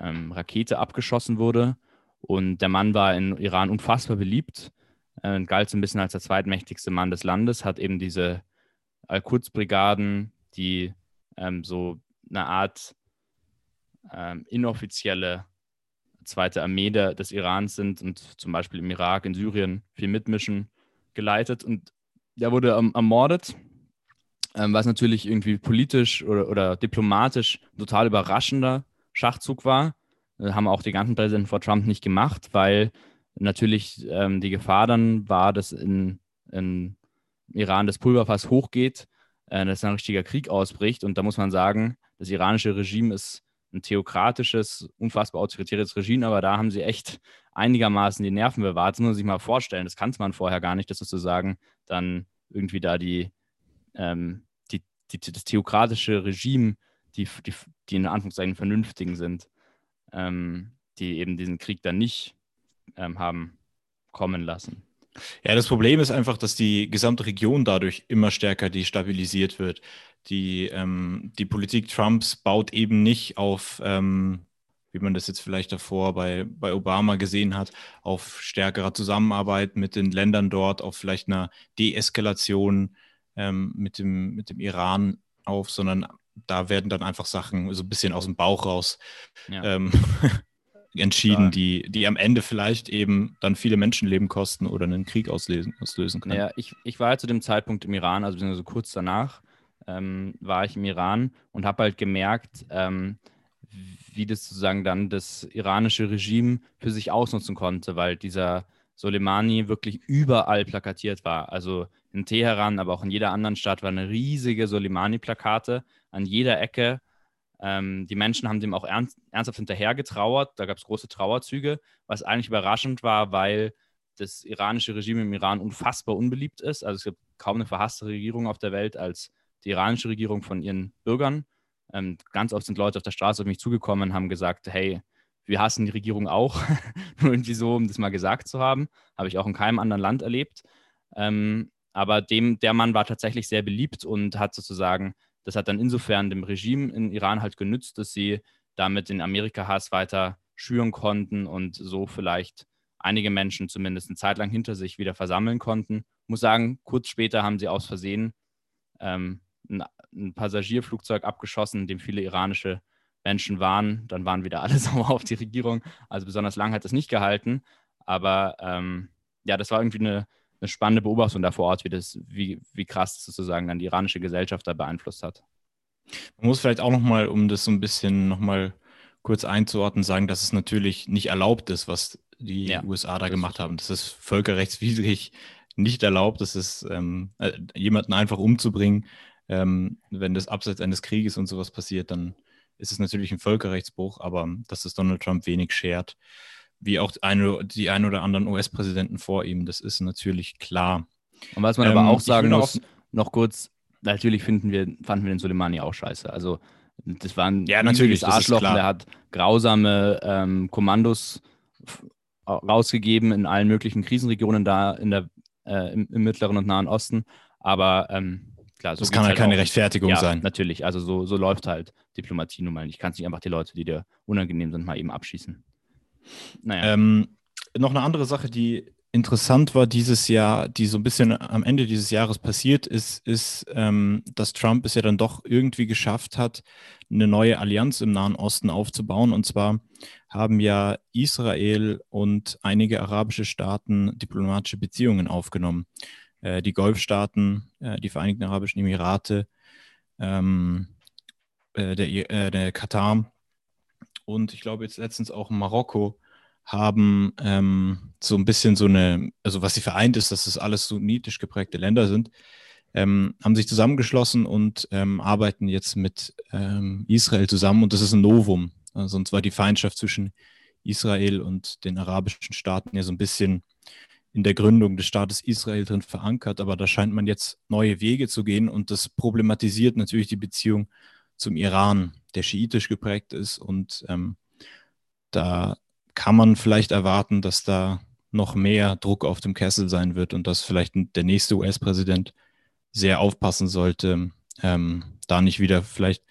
ähm, Rakete abgeschossen wurde. Und der Mann war in Iran unfassbar beliebt, äh, galt so ein bisschen als der zweitmächtigste Mann des Landes, hat eben diese Al-Quds-Brigaden, die ähm, so eine Art ähm, inoffizielle zweite Armee der, des Irans sind und zum Beispiel im Irak, in Syrien viel mitmischen, geleitet. Und der wurde ermordet ähm, was natürlich irgendwie politisch oder, oder diplomatisch total überraschender Schachzug war. Äh, haben auch die ganzen Präsidenten vor Trump nicht gemacht, weil natürlich ähm, die Gefahr dann war, dass in, in Iran das Pulverfass hochgeht, äh, dass ein richtiger Krieg ausbricht. Und da muss man sagen, das iranische Regime ist ein theokratisches, unfassbar autoritäres Regime, aber da haben sie echt einigermaßen die Nerven bewahrt. Das muss man sich mal vorstellen. Das kannte man vorher gar nicht, dass sozusagen dann irgendwie da die, ähm, die, die, das theokratische Regime, die, die, die in Anführungszeichen Vernünftigen sind, ähm, die eben diesen Krieg dann nicht ähm, haben kommen lassen. Ja, das Problem ist einfach, dass die gesamte Region dadurch immer stärker destabilisiert wird. Die, ähm, die Politik Trumps baut eben nicht auf, ähm, wie man das jetzt vielleicht davor bei, bei Obama gesehen hat, auf stärkerer Zusammenarbeit mit den Ländern dort, auf vielleicht einer Deeskalation ähm, mit, dem, mit dem Iran auf, sondern da werden dann einfach Sachen so ein bisschen aus dem Bauch raus ja. ähm, entschieden, die, die am Ende vielleicht eben dann viele Menschenleben kosten oder einen Krieg auslösen, auslösen können. Ja, ich, ich war ja zu dem Zeitpunkt im Iran, also beziehungsweise kurz danach ähm, war ich im Iran und habe halt gemerkt, ähm, wie das sozusagen dann das iranische Regime für sich ausnutzen konnte, weil dieser Soleimani wirklich überall plakatiert war. Also in Teheran, aber auch in jeder anderen Stadt waren riesige Soleimani-Plakate an jeder Ecke ähm, die Menschen haben dem auch ernst, ernsthaft hinterher getrauert. Da gab es große Trauerzüge, was eigentlich überraschend war, weil das iranische Regime im Iran unfassbar unbeliebt ist. Also es gibt kaum eine verhasste Regierung auf der Welt als die iranische Regierung von ihren Bürgern. Ähm, ganz oft sind Leute auf der Straße auf mich zugekommen und haben gesagt, hey, wir hassen die Regierung auch. Nur irgendwie so, um das mal gesagt zu haben. Habe ich auch in keinem anderen Land erlebt. Ähm, aber dem, der Mann war tatsächlich sehr beliebt und hat sozusagen das hat dann insofern dem Regime in Iran halt genützt, dass sie damit den Amerika-Hass weiter schüren konnten und so vielleicht einige Menschen zumindest eine Zeit lang hinter sich wieder versammeln konnten. Muss sagen, kurz später haben sie aus Versehen ähm, ein, ein, Passagierflugzeug abgeschossen, in dem viele iranische Menschen waren. Dann waren wieder alle sauer auf die Regierung. Also besonders lang hat das nicht gehalten. Aber ähm, ja, das war irgendwie eine, eine spannende Beobachtung da vor Ort, wie, das, wie, wie krass das sozusagen dann die iranische Gesellschaft da beeinflusst hat. Man muss vielleicht auch nochmal, um das so ein bisschen nochmal kurz einzuordnen, sagen, dass es natürlich nicht erlaubt ist, was die ja, USA da gemacht haben. Das ist völkerrechtswidrig nicht erlaubt. Das ist ähm, äh, jemanden einfach umzubringen. Ähm, wenn das abseits eines Krieges und sowas passiert, dann ist es natürlich ein Völkerrechtsbruch, aber dass es Donald Trump wenig schert wie auch eine, die ein oder anderen US-Präsidenten vor ihm. Das ist natürlich klar. Und was man ähm, aber auch sagen muss, noch kurz, natürlich finden wir, fanden wir den Soleimani auch scheiße. Also das war ein ja, natürlich, Arschloch, der hat grausame ähm, Kommandos rausgegeben in allen möglichen Krisenregionen da in der, äh, im, im, Mittleren und Nahen Osten. Aber ähm, klar, so das kann halt keine auch. Rechtfertigung ja, sein. Natürlich, also so, so läuft halt Diplomatie nun mal. Ich kann nicht einfach die Leute, die dir unangenehm sind, mal eben abschießen. Naja. Ähm, noch eine andere Sache, die interessant war dieses Jahr, die so ein bisschen am Ende dieses Jahres passiert ist, ist, ähm, dass Trump es ja dann doch irgendwie geschafft hat, eine neue Allianz im Nahen Osten aufzubauen. Und zwar haben ja Israel und einige arabische Staaten diplomatische Beziehungen aufgenommen. Äh, die Golfstaaten, äh, die Vereinigten Arabischen Emirate, ähm, äh, der, äh, der Katar und ich glaube jetzt letztens auch Marokko haben ähm, so ein bisschen so eine, also was sie vereint ist, dass das alles sunnitisch geprägte Länder sind, ähm, haben sich zusammengeschlossen und ähm, arbeiten jetzt mit ähm, Israel zusammen. Und das ist ein Novum. Also und zwar die Feindschaft zwischen Israel und den arabischen Staaten ja so ein bisschen in der Gründung des Staates Israel drin verankert, aber da scheint man jetzt neue Wege zu gehen. Und das problematisiert natürlich die Beziehung zum Iran, der schiitisch geprägt ist. Und ähm, da kann man vielleicht erwarten, dass da noch mehr Druck auf dem Kessel sein wird und dass vielleicht der nächste US-Präsident sehr aufpassen sollte, ähm, da nicht wieder vielleicht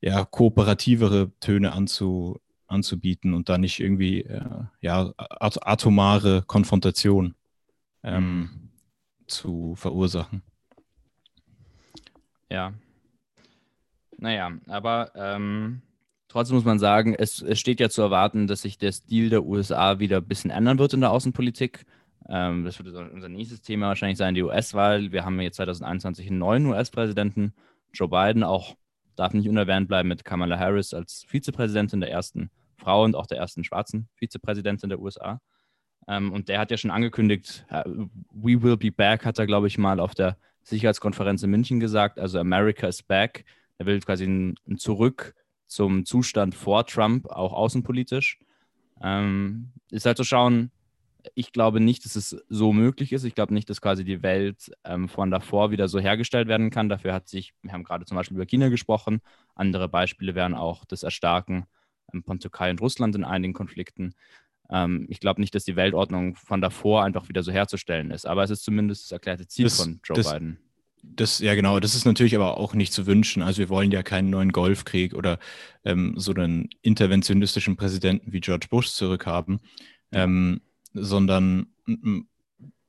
ja, kooperativere Töne anzu, anzubieten und da nicht irgendwie äh, ja, atomare Konfrontation ähm, mhm. zu verursachen. Ja, naja, aber ähm, trotzdem muss man sagen, es, es, steht ja zu erwarten, dass sich der Stil der USA wieder ein bisschen ändern wird in der Außenpolitik. Ähm, das wird unser nächstes Thema wahrscheinlich sein, die US-Wahl. Wir haben jetzt 2021 einen neuen US-Präsidenten, Joe Biden, auch darf nicht unerwähnt bleiben mit Kamala Harris als Vizepräsidentin der ersten Frau und auch der ersten schwarzen Vizepräsidentin der USA. Ähm, und der hat ja schon angekündigt, uh, we will be back, hat er, glaube ich, mal auf der Sicherheitskonferenz in München gesagt. Also America is back. Er will quasi ein, ein Zurück zum Zustand vor Trump, auch außenpolitisch. Ähm, ist halt zu schauen, ich glaube nicht, dass es so möglich ist. Ich glaube nicht, dass quasi die Welt ähm, von davor wieder so hergestellt werden kann. Dafür hat sich, wir haben gerade zum Beispiel über China gesprochen. Andere Beispiele wären auch das Erstarken ähm, von Türkei und Russland in einigen Konflikten. Ähm, ich glaube nicht, dass die Weltordnung von davor einfach wieder so herzustellen ist. Aber es ist zumindest das erklärte Ziel das, von Joe das, Biden. Das, ja, genau. Das ist natürlich aber auch nicht zu wünschen. Also wir wollen ja keinen neuen Golfkrieg oder ähm, so einen interventionistischen Präsidenten wie George Bush zurückhaben. Ähm, sondern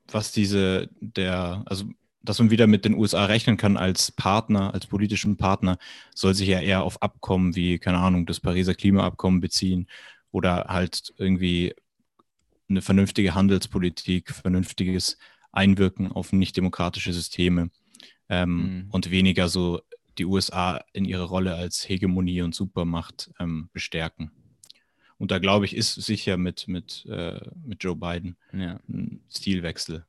was diese, der, also dass man wieder mit den USA rechnen kann als Partner, als politischen Partner, soll sich ja eher auf Abkommen wie, keine Ahnung, das Pariser Klimaabkommen beziehen oder halt irgendwie eine vernünftige Handelspolitik, vernünftiges Einwirken auf nicht-demokratische Systeme ähm, mhm. und weniger so die USA in ihrer Rolle als Hegemonie und Supermacht ähm, bestärken. Und da glaube ich, ist sicher mit, mit, äh, mit Joe Biden ja. ein Stilwechsel.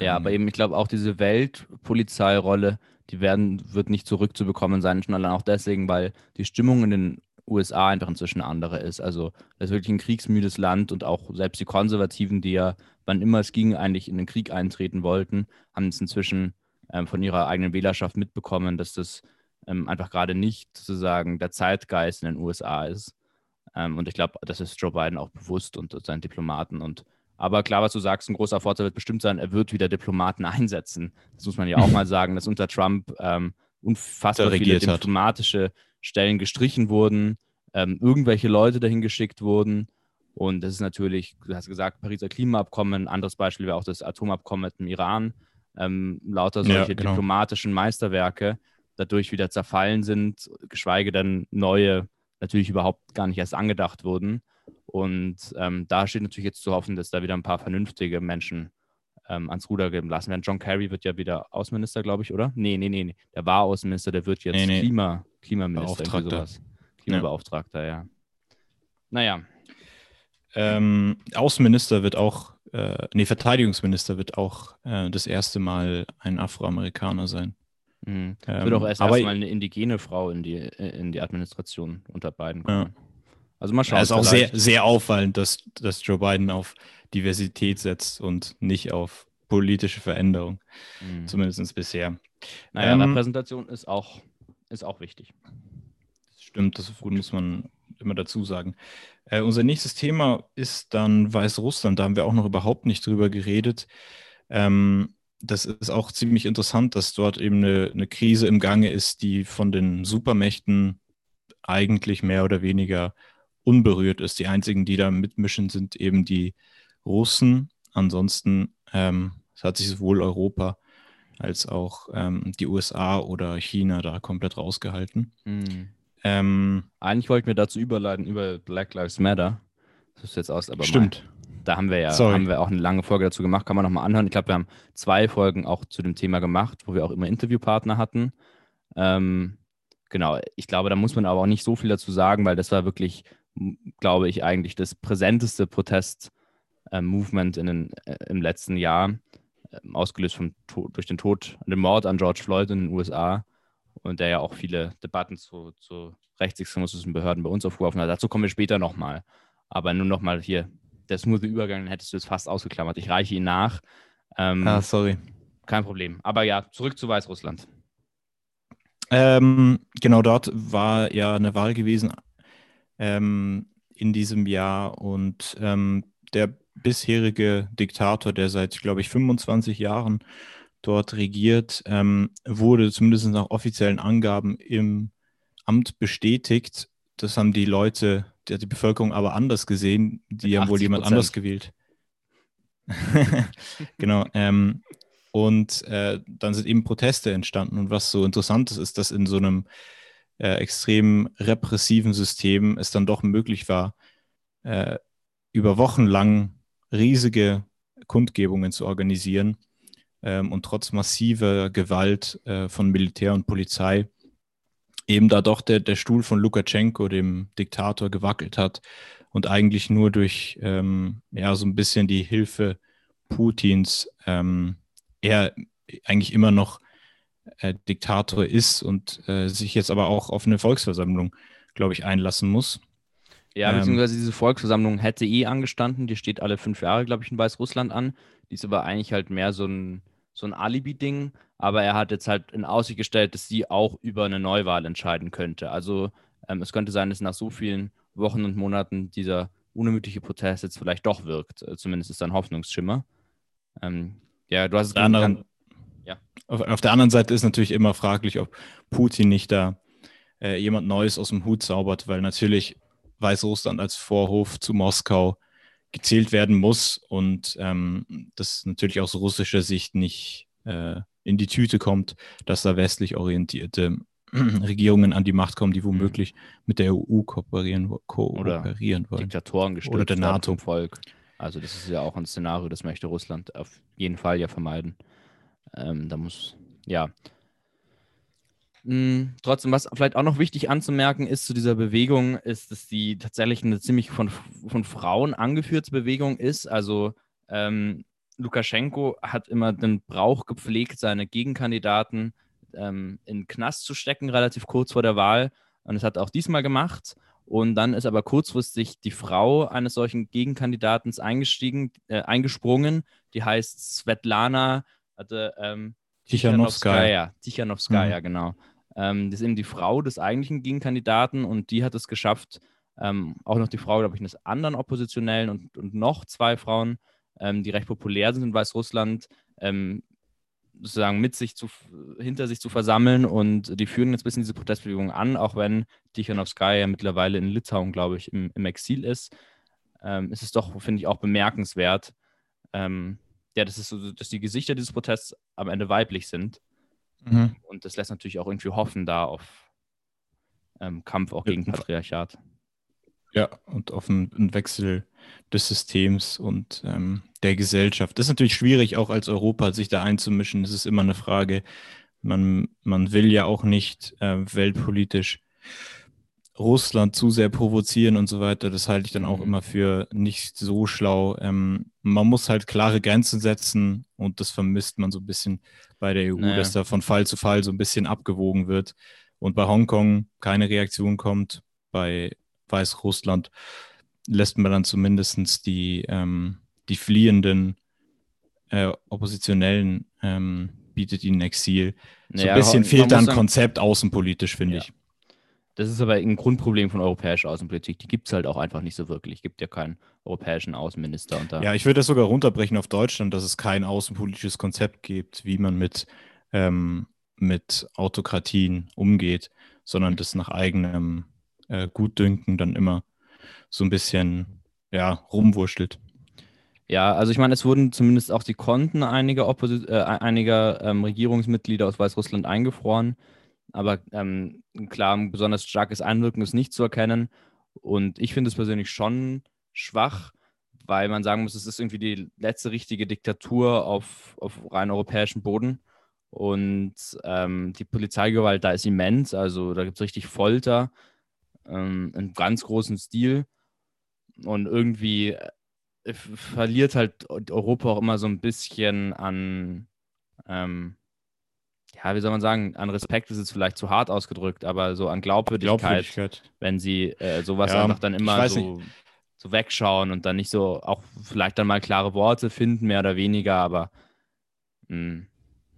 ja, aber eben, ich glaube auch diese Weltpolizeirolle, die werden, wird nicht zurückzubekommen sein, schon allein auch deswegen, weil die Stimmung in den USA einfach inzwischen eine andere ist. Also das ist wirklich ein kriegsmüdes Land und auch selbst die Konservativen, die ja, wann immer es ging, eigentlich in den Krieg eintreten wollten, haben es inzwischen ähm, von ihrer eigenen Wählerschaft mitbekommen, dass das ähm, einfach gerade nicht sozusagen der Zeitgeist in den USA ist. Ähm, und ich glaube, das ist Joe Biden auch bewusst und, seinen Diplomaten. Und aber klar, was du sagst, ein großer Vorteil wird bestimmt sein, er wird wieder Diplomaten einsetzen. Das muss man ja auch mal sagen, dass unter Trump ähm, unfassbar viele diplomatische hat. Stellen gestrichen wurden, ähm, irgendwelche Leute dahin geschickt wurden. Und das ist natürlich, du hast gesagt, Pariser Klimaabkommen, ein anderes Beispiel wäre auch das Atomabkommen mit dem Iran. Ähm, lauter solche ja, genau. diplomatischen Meisterwerke dadurch wieder zerfallen sind, geschweige denn neue natürlich überhaupt gar nicht erst angedacht wurden. Und ähm, da steht natürlich jetzt zu hoffen, dass da wieder ein paar vernünftige Menschen ähm, ans Ruder gelassen werden. John Kerry wird ja wieder Außenminister, glaube ich, oder? Nee, nee, nee, nee. Der war Außenminister, der wird jetzt nee, nee. Klima, Klimaminister. Beauftragter. Klimabeauftragter, ja. ja. Naja. Ähm, Außenminister wird auch, äh, nee, Verteidigungsminister wird auch äh, das erste Mal ein Afroamerikaner sein. Mhm. Ähm, wird auch erst mal eine indigene Frau in die, in die Administration unter Biden kommen. Ja. Also mal schauen. Es ist auch sehr, sehr auffallend, dass, dass Joe Biden auf Diversität setzt und nicht auf politische Veränderung. Mhm. Zumindest bisher. Naja, ähm, Repräsentation ist auch, ist auch wichtig. Stimmt, das muss man immer dazu sagen. Äh, unser nächstes Thema ist dann Weißrussland. Da haben wir auch noch überhaupt nicht drüber geredet. Ähm, das ist auch ziemlich interessant, dass dort eben eine, eine Krise im Gange ist, die von den Supermächten eigentlich mehr oder weniger unberührt ist. Die einzigen, die da mitmischen, sind eben die Russen. Ansonsten ähm, hat sich sowohl Europa als auch ähm, die USA oder China da komplett rausgehalten. Mhm. Ähm, Eigentlich wollten wir dazu überleiten über Black Lives Matter. Das ist jetzt aus, aber stimmt. Mal. Da haben wir ja haben wir auch eine lange Folge dazu gemacht, kann man nochmal anhören. Ich glaube, wir haben zwei Folgen auch zu dem Thema gemacht, wo wir auch immer Interviewpartner hatten. Ähm, genau, ich glaube, da muss man aber auch nicht so viel dazu sagen, weil das war wirklich, glaube ich, eigentlich das präsenteste Protest-Movement äh, im letzten Jahr, äh, ausgelöst vom durch den Tod, den Mord an George Floyd in den USA und der ja auch viele Debatten zu, zu rechtsextremistischen Behörden bei uns aufgeworfen hat. Dazu kommen wir später nochmal. Aber nur nochmal hier der smooth Übergang, dann hättest du es fast ausgeklammert. Ich reiche ihn nach. Ähm, ah, sorry. Kein Problem. Aber ja, zurück zu Weißrussland. Ähm, genau dort war ja eine Wahl gewesen ähm, in diesem Jahr und ähm, der bisherige Diktator, der seit, glaube ich, 25 Jahren dort regiert, ähm, wurde zumindest nach offiziellen Angaben im Amt bestätigt. Das haben die Leute die die Bevölkerung aber anders gesehen. Die haben wohl jemand anders gewählt. genau. Ähm, und äh, dann sind eben Proteste entstanden. Und was so interessant ist, ist, dass in so einem äh, extrem repressiven System es dann doch möglich war, äh, über Wochen lang riesige Kundgebungen zu organisieren ähm, und trotz massiver Gewalt äh, von Militär und Polizei eben da doch der, der Stuhl von Lukaschenko, dem Diktator, gewackelt hat und eigentlich nur durch ähm, ja, so ein bisschen die Hilfe Putins ähm, er eigentlich immer noch äh, Diktator ist und äh, sich jetzt aber auch auf eine Volksversammlung, glaube ich, einlassen muss. Ja, ähm, beziehungsweise diese Volksversammlung hätte eh angestanden. Die steht alle fünf Jahre, glaube ich, in Weißrussland an. Die ist aber eigentlich halt mehr so ein, so ein Alibi-Ding. Aber er hat jetzt halt in Aussicht gestellt, dass sie auch über eine Neuwahl entscheiden könnte. Also ähm, es könnte sein, dass nach so vielen Wochen und Monaten dieser unermüdliche Protest jetzt vielleicht doch wirkt. Äh, zumindest ist da ein Hoffnungsschimmer. Ähm, ja, du hast es anderen, ja. Auf, auf, der anderen Seite ist natürlich immer fraglich, ob Putin nicht da äh, jemand Neues aus dem Hut zaubert, weil natürlich Weißrussland als Vorhof zu Moskau gezählt werden muss und ähm, das natürlich aus russischer Sicht nicht äh, in die Tüte kommt, dass da westlich orientierte Regierungen an die Macht kommen, die womöglich mhm. mit der EU kooperieren, kooperieren Oder wollen. Diktatoren gestützt Oder der NATO. Volk. Also das ist ja auch ein Szenario, das möchte Russland auf jeden Fall ja vermeiden. Ähm, da muss, ja. Hm, trotzdem, was vielleicht auch noch wichtig anzumerken ist zu dieser Bewegung, ist, dass die tatsächlich eine ziemlich von, von Frauen angeführte Bewegung ist. Also ähm, Lukaschenko hat immer den Brauch gepflegt, seine Gegenkandidaten ähm, in den Knast zu stecken, relativ kurz vor der Wahl. Und das hat er auch diesmal gemacht. Und dann ist aber kurzfristig die Frau eines solchen Gegenkandidaten eingestiegen, äh, eingesprungen. Die heißt Svetlana hatte, ähm, Tichanowskaja. Tichanowskaja, mhm. genau. Ähm, das ist eben die Frau des eigentlichen Gegenkandidaten und die hat es geschafft, ähm, auch noch die Frau, glaube ich, eines anderen Oppositionellen und, und noch zwei Frauen, ähm, die recht populär sind in Weißrussland, ähm, sozusagen mit sich zu, hinter sich zu versammeln und die führen jetzt ein bisschen diese Protestbewegung an, auch wenn Tichanowskaja ja mittlerweile in Litauen, glaube ich, im, im Exil ist. Ähm, ist es doch, finde ich, auch bemerkenswert, ähm, ja, das ist so, dass die Gesichter dieses Protests am Ende weiblich sind. Mhm. Und das lässt natürlich auch irgendwie hoffen da auf ähm, Kampf auch gegen Patriarchat. Ja, und auf einen, Wechsel des Systems und ähm, der Gesellschaft. Das ist natürlich schwierig, auch als Europa sich da einzumischen. Das ist immer eine Frage. Man, man will ja auch nicht äh, weltpolitisch Russland zu sehr provozieren und so weiter. Das halte ich dann auch mhm. immer für nicht so schlau. Ähm, man muss halt klare Grenzen setzen und das vermisst man so ein bisschen bei der EU, naja. dass da von Fall zu Fall so ein bisschen abgewogen wird und bei Hongkong keine Reaktion kommt. Bei Weißrussland lässt man dann zumindest die, ähm, die fliehenden äh, Oppositionellen, ähm, bietet ihnen Exil. So naja, ein bisschen fehlt dann Konzept außenpolitisch, finde ja. ich. Das ist aber ein Grundproblem von europäischer Außenpolitik. Die gibt es halt auch einfach nicht so wirklich. Es gibt ja keinen europäischen Außenminister. Ja, ich würde das sogar runterbrechen auf Deutschland, dass es kein außenpolitisches Konzept gibt, wie man mit, ähm, mit Autokratien umgeht, sondern das nach eigenem äh, Gutdünken dann immer so ein bisschen ja, rumwurschtelt. Ja, also ich meine, es wurden zumindest auch die Konten einiger, Opposi äh, einiger ähm, Regierungsmitglieder aus Weißrussland eingefroren aber ähm, klar, ein besonders starkes Einwirken ist nicht zu erkennen. Und ich finde es persönlich schon schwach, weil man sagen muss, es ist irgendwie die letzte richtige Diktatur auf, auf rein europäischem Boden. Und ähm, die Polizeigewalt da ist immens, also da gibt es richtig Folter ähm, in ganz großem Stil. Und irgendwie äh, verliert halt Europa auch immer so ein bisschen an, ähm, ja, wie soll man sagen, an Respekt ist es vielleicht zu hart ausgedrückt, aber so an Glaubwürdigkeit, Glaubwürdigkeit. wenn sie äh, sowas ja, einfach dann immer so, so wegschauen und dann nicht so auch vielleicht dann mal klare Worte finden, mehr oder weniger, aber mh, hm,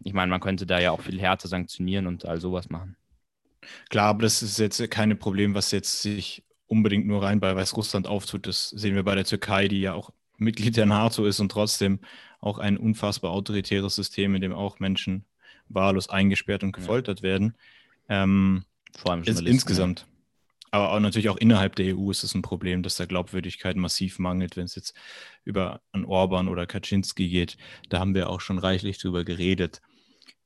ich meine, man könnte da ja auch viel härter sanktionieren und all sowas machen. Klar, aber das ist jetzt kein Problem, was jetzt sich unbedingt nur rein bei Weißrussland auftut. Das sehen wir bei der Türkei, die ja auch Mitglied der NATO ist und trotzdem auch ein unfassbar autoritäres System, in dem auch Menschen wahllos eingesperrt und gefoltert ja. werden. Ähm, Vor allem ist insgesamt. Ja. Aber auch natürlich auch innerhalb der EU ist es ein Problem, dass da Glaubwürdigkeit massiv mangelt, wenn es jetzt über an Orban oder Kaczynski geht. Da haben wir auch schon reichlich drüber geredet.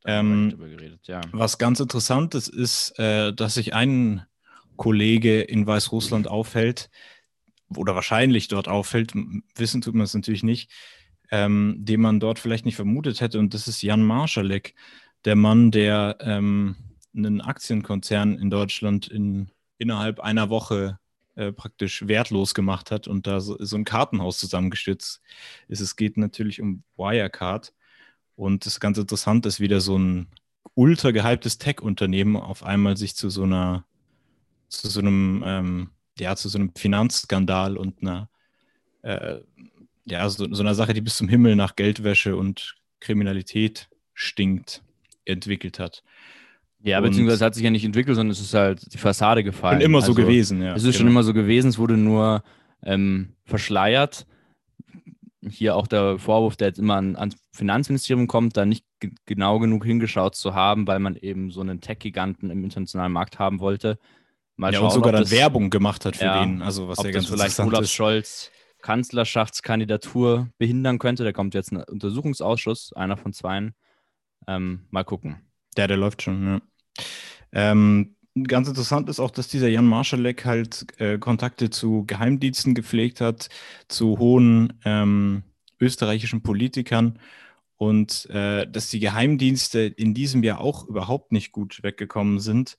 Ähm, drüber geredet ja. Was ganz interessant ist, ist, äh, dass sich ein Kollege in Weißrussland aufhält oder wahrscheinlich dort auffällt, wissen tut man es natürlich nicht, ähm, den man dort vielleicht nicht vermutet hätte. Und das ist Jan Marschalek der Mann, der ähm, einen Aktienkonzern in Deutschland in, innerhalb einer Woche äh, praktisch wertlos gemacht hat und da so, so, ein Kartenhaus zusammengestützt ist. Es geht natürlich um Wirecard. Und das ist ganz interessant, dass wieder so ein ultra gehyptes Tech-Unternehmen auf einmal sich zu so einer, zu so einem, ähm, ja, zu so einem Finanzskandal und einer, äh, ja, so, so einer Sache, die bis zum Himmel nach Geldwäsche und Kriminalität stinkt, entwickelt hat. Ja, beziehungsweise hat sich ja nicht entwickelt, sondern es ist halt die Fassade gefallen. Und immer so also, gewesen, ja. Es ist genau. schon immer so gewesen, es wurde nur ähm, verschleiert. Hier auch der Vorwurf, der jetzt immer an, ans Finanzministerium kommt, da nicht genau genug hingeschaut zu haben, weil man eben so einen Tech-Giganten im internationalen Markt haben wollte. Mal ja, schauen, und sogar dann das, Werbung gemacht hat für ja, den. Also was ja ganz das vielleicht Olaf ist. Scholz Kanzlerschaftskandidatur behindern könnte. Da kommt jetzt ein Untersuchungsausschuss, einer von zweien. Ähm, mal gucken. Der, der läuft schon, ja. Ähm, ganz interessant ist auch, dass dieser Jan Marschalek halt äh, Kontakte zu Geheimdiensten gepflegt hat, zu hohen ähm, österreichischen Politikern und äh, dass die Geheimdienste in diesem Jahr auch überhaupt nicht gut weggekommen sind,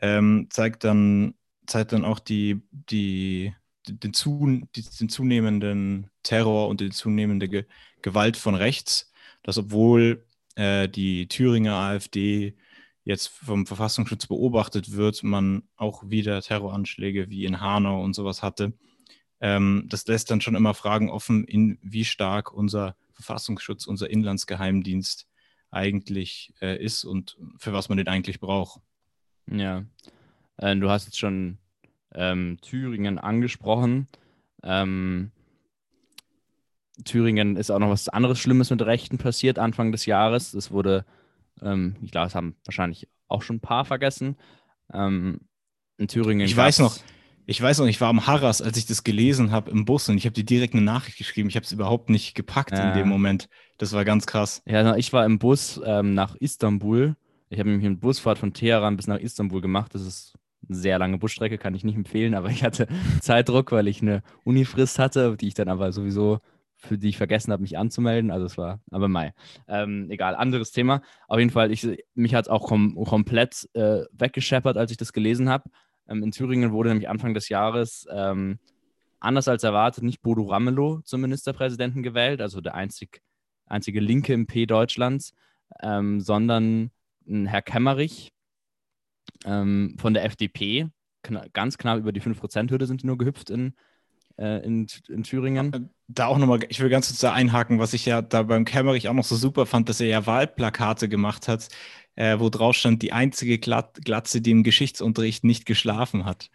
ähm, zeigt, dann, zeigt dann auch die, die, den, zu, den zunehmenden Terror und die zunehmende Ge Gewalt von rechts, dass obwohl äh, die Thüringer AfD jetzt vom Verfassungsschutz beobachtet wird, man auch wieder Terroranschläge wie in Hanau und sowas hatte. Ähm, das lässt dann schon immer Fragen offen, in wie stark unser Verfassungsschutz, unser Inlandsgeheimdienst eigentlich äh, ist und für was man den eigentlich braucht. Ja, äh, du hast jetzt schon ähm, Thüringen angesprochen. Ähm, Thüringen ist auch noch was anderes Schlimmes mit Rechten passiert Anfang des Jahres. Das wurde ähm, ich glaube, es haben wahrscheinlich auch schon ein paar vergessen. Ähm, in Thüringen. Ich weiß noch, ich weiß noch, ich war am Harras, als ich das gelesen habe im Bus und ich habe dir direkt eine Nachricht geschrieben. Ich habe es überhaupt nicht gepackt ja. in dem Moment. Das war ganz krass. Ja, ich war im Bus ähm, nach Istanbul. Ich habe nämlich eine Busfahrt von Teheran bis nach Istanbul gemacht. Das ist eine sehr lange Busstrecke, kann ich nicht empfehlen, aber ich hatte Zeitdruck, weil ich eine Unifrist hatte, die ich dann aber sowieso für die ich vergessen habe, mich anzumelden. Also es war, aber Mai. Ähm, egal, anderes Thema. Auf jeden Fall, ich, mich hat es auch kom komplett äh, weggescheppert, als ich das gelesen habe. Ähm, in Thüringen wurde nämlich Anfang des Jahres ähm, anders als erwartet nicht Bodo Ramelow zum Ministerpräsidenten gewählt, also der einzig, einzige Linke im P Deutschlands, ähm, sondern Herr Kemmerich ähm, von der FDP. Kna ganz knapp über die 5%-Hürde sind die nur gehüpft in in, in Thüringen. Äh, da auch nochmal, ich will ganz kurz da einhaken, was ich ja da beim Kämmerich auch noch so super fand, dass er ja Wahlplakate gemacht hat, äh, wo drauf stand, die einzige Glat Glatze, die im Geschichtsunterricht nicht geschlafen hat.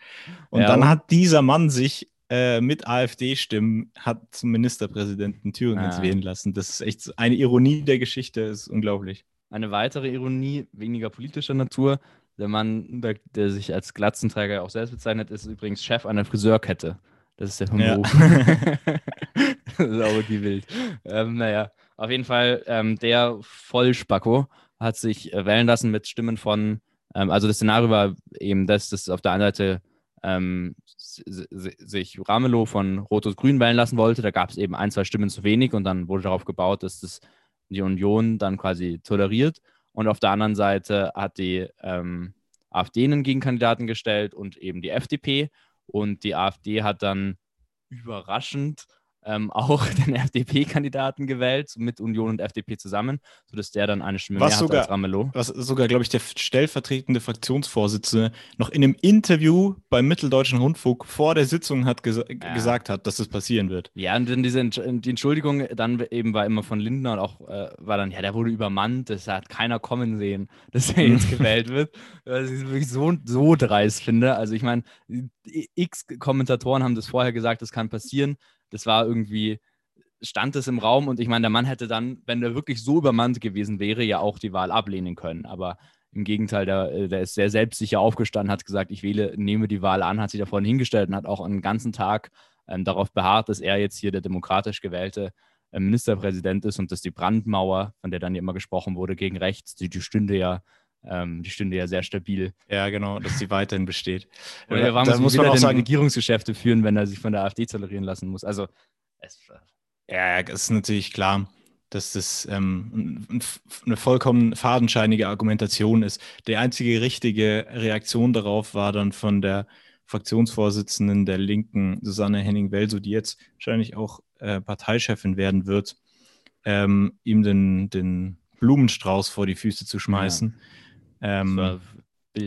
Und ja, dann hat dieser Mann sich äh, mit AfD-Stimmen hat zum Ministerpräsidenten Thüringens ja. wählen lassen. Das ist echt eine Ironie der Geschichte, ist unglaublich. Eine weitere Ironie, weniger politischer Natur. Der Mann, der, der sich als Glatzenträger auch selbst bezeichnet, ist übrigens Chef einer Friseurkette. Das ist der Humor. Ja. auch irgendwie wild. Ähm, naja, auf jeden Fall, ähm, der Vollspacko hat sich äh, wählen lassen mit Stimmen von, ähm, also das Szenario war eben das, dass auf der einen Seite ähm, sich Ramelow von Rot-Grün wählen lassen wollte. Da gab es eben ein, zwei Stimmen zu wenig und dann wurde darauf gebaut, dass das die Union dann quasi toleriert. Und auf der anderen Seite hat die ähm, AfD einen Gegenkandidaten gestellt und eben die FDP. Und die AfD hat dann überraschend ähm, auch den FDP-Kandidaten gewählt, mit Union und FDP zusammen, sodass der dann eine Stimme was mehr sogar, hat als Ramelow. Was sogar, glaube ich, der stellvertretende Fraktionsvorsitzende noch in einem Interview beim Mitteldeutschen Rundfunk vor der Sitzung hat ges ja. gesagt hat, dass das passieren wird. Ja, und dann diese die Entschuldigung dann eben war immer von Lindner und auch äh, war dann, ja, der wurde übermannt, das hat keiner kommen sehen, dass er jetzt gewählt wird. Was ich wirklich so, so dreist finde. Also ich meine, x Kommentatoren haben das vorher gesagt, das kann passieren das war irgendwie, stand es im Raum und ich meine, der Mann hätte dann, wenn er wirklich so übermannt gewesen wäre, ja auch die Wahl ablehnen können. Aber im Gegenteil, der, äh, der ist sehr selbstsicher aufgestanden, hat gesagt, ich wähle, nehme die Wahl an, hat sich da vorne hingestellt und hat auch einen ganzen Tag ähm, darauf beharrt, dass er jetzt hier der demokratisch gewählte äh, Ministerpräsident ist und dass die Brandmauer, von der dann immer gesprochen wurde, gegen rechts, die, die stünde ja ähm, die stünde ja sehr stabil. Ja, genau, dass sie weiterhin besteht. Oder warum da muss man auch sagen, Regierungsgeschäfte führen, wenn er sich von der AfD tolerieren lassen muss. Also, es, ja, es ist natürlich klar, dass das ähm, eine vollkommen fadenscheinige Argumentation ist. Die einzige richtige Reaktion darauf war dann von der Fraktionsvorsitzenden der Linken, Susanne Henning-Welso, die jetzt wahrscheinlich auch äh, Parteichefin werden wird, ähm, ihm den, den Blumenstrauß vor die Füße zu schmeißen. Ja. Ähm,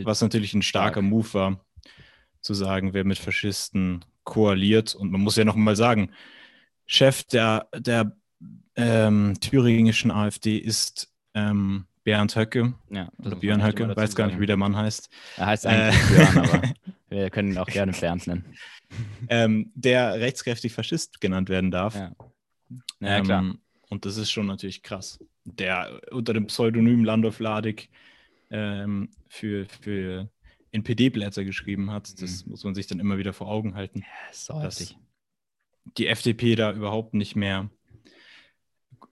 was natürlich ein starker Stark. Move war. zu sagen, wer mit Faschisten koaliert. Und man muss ja noch mal sagen, Chef der, der ähm, thüringischen AfD ist ähm, Bernd Höcke. Ja, oder Björn Höcke, weiß gar nicht, wie der Mann heißt. Er heißt eigentlich äh, Björn, aber wir können ihn auch gerne Bernd nennen. Ähm, der rechtskräftig Faschist genannt werden darf. Ja, ja klar. Ähm, und das ist schon natürlich krass. Der unter dem Pseudonym Landolf Ladig ähm, für, für NPD-Blätter geschrieben hat. Das mhm. muss man sich dann immer wieder vor Augen halten. Ja, dass die FDP da überhaupt nicht mehr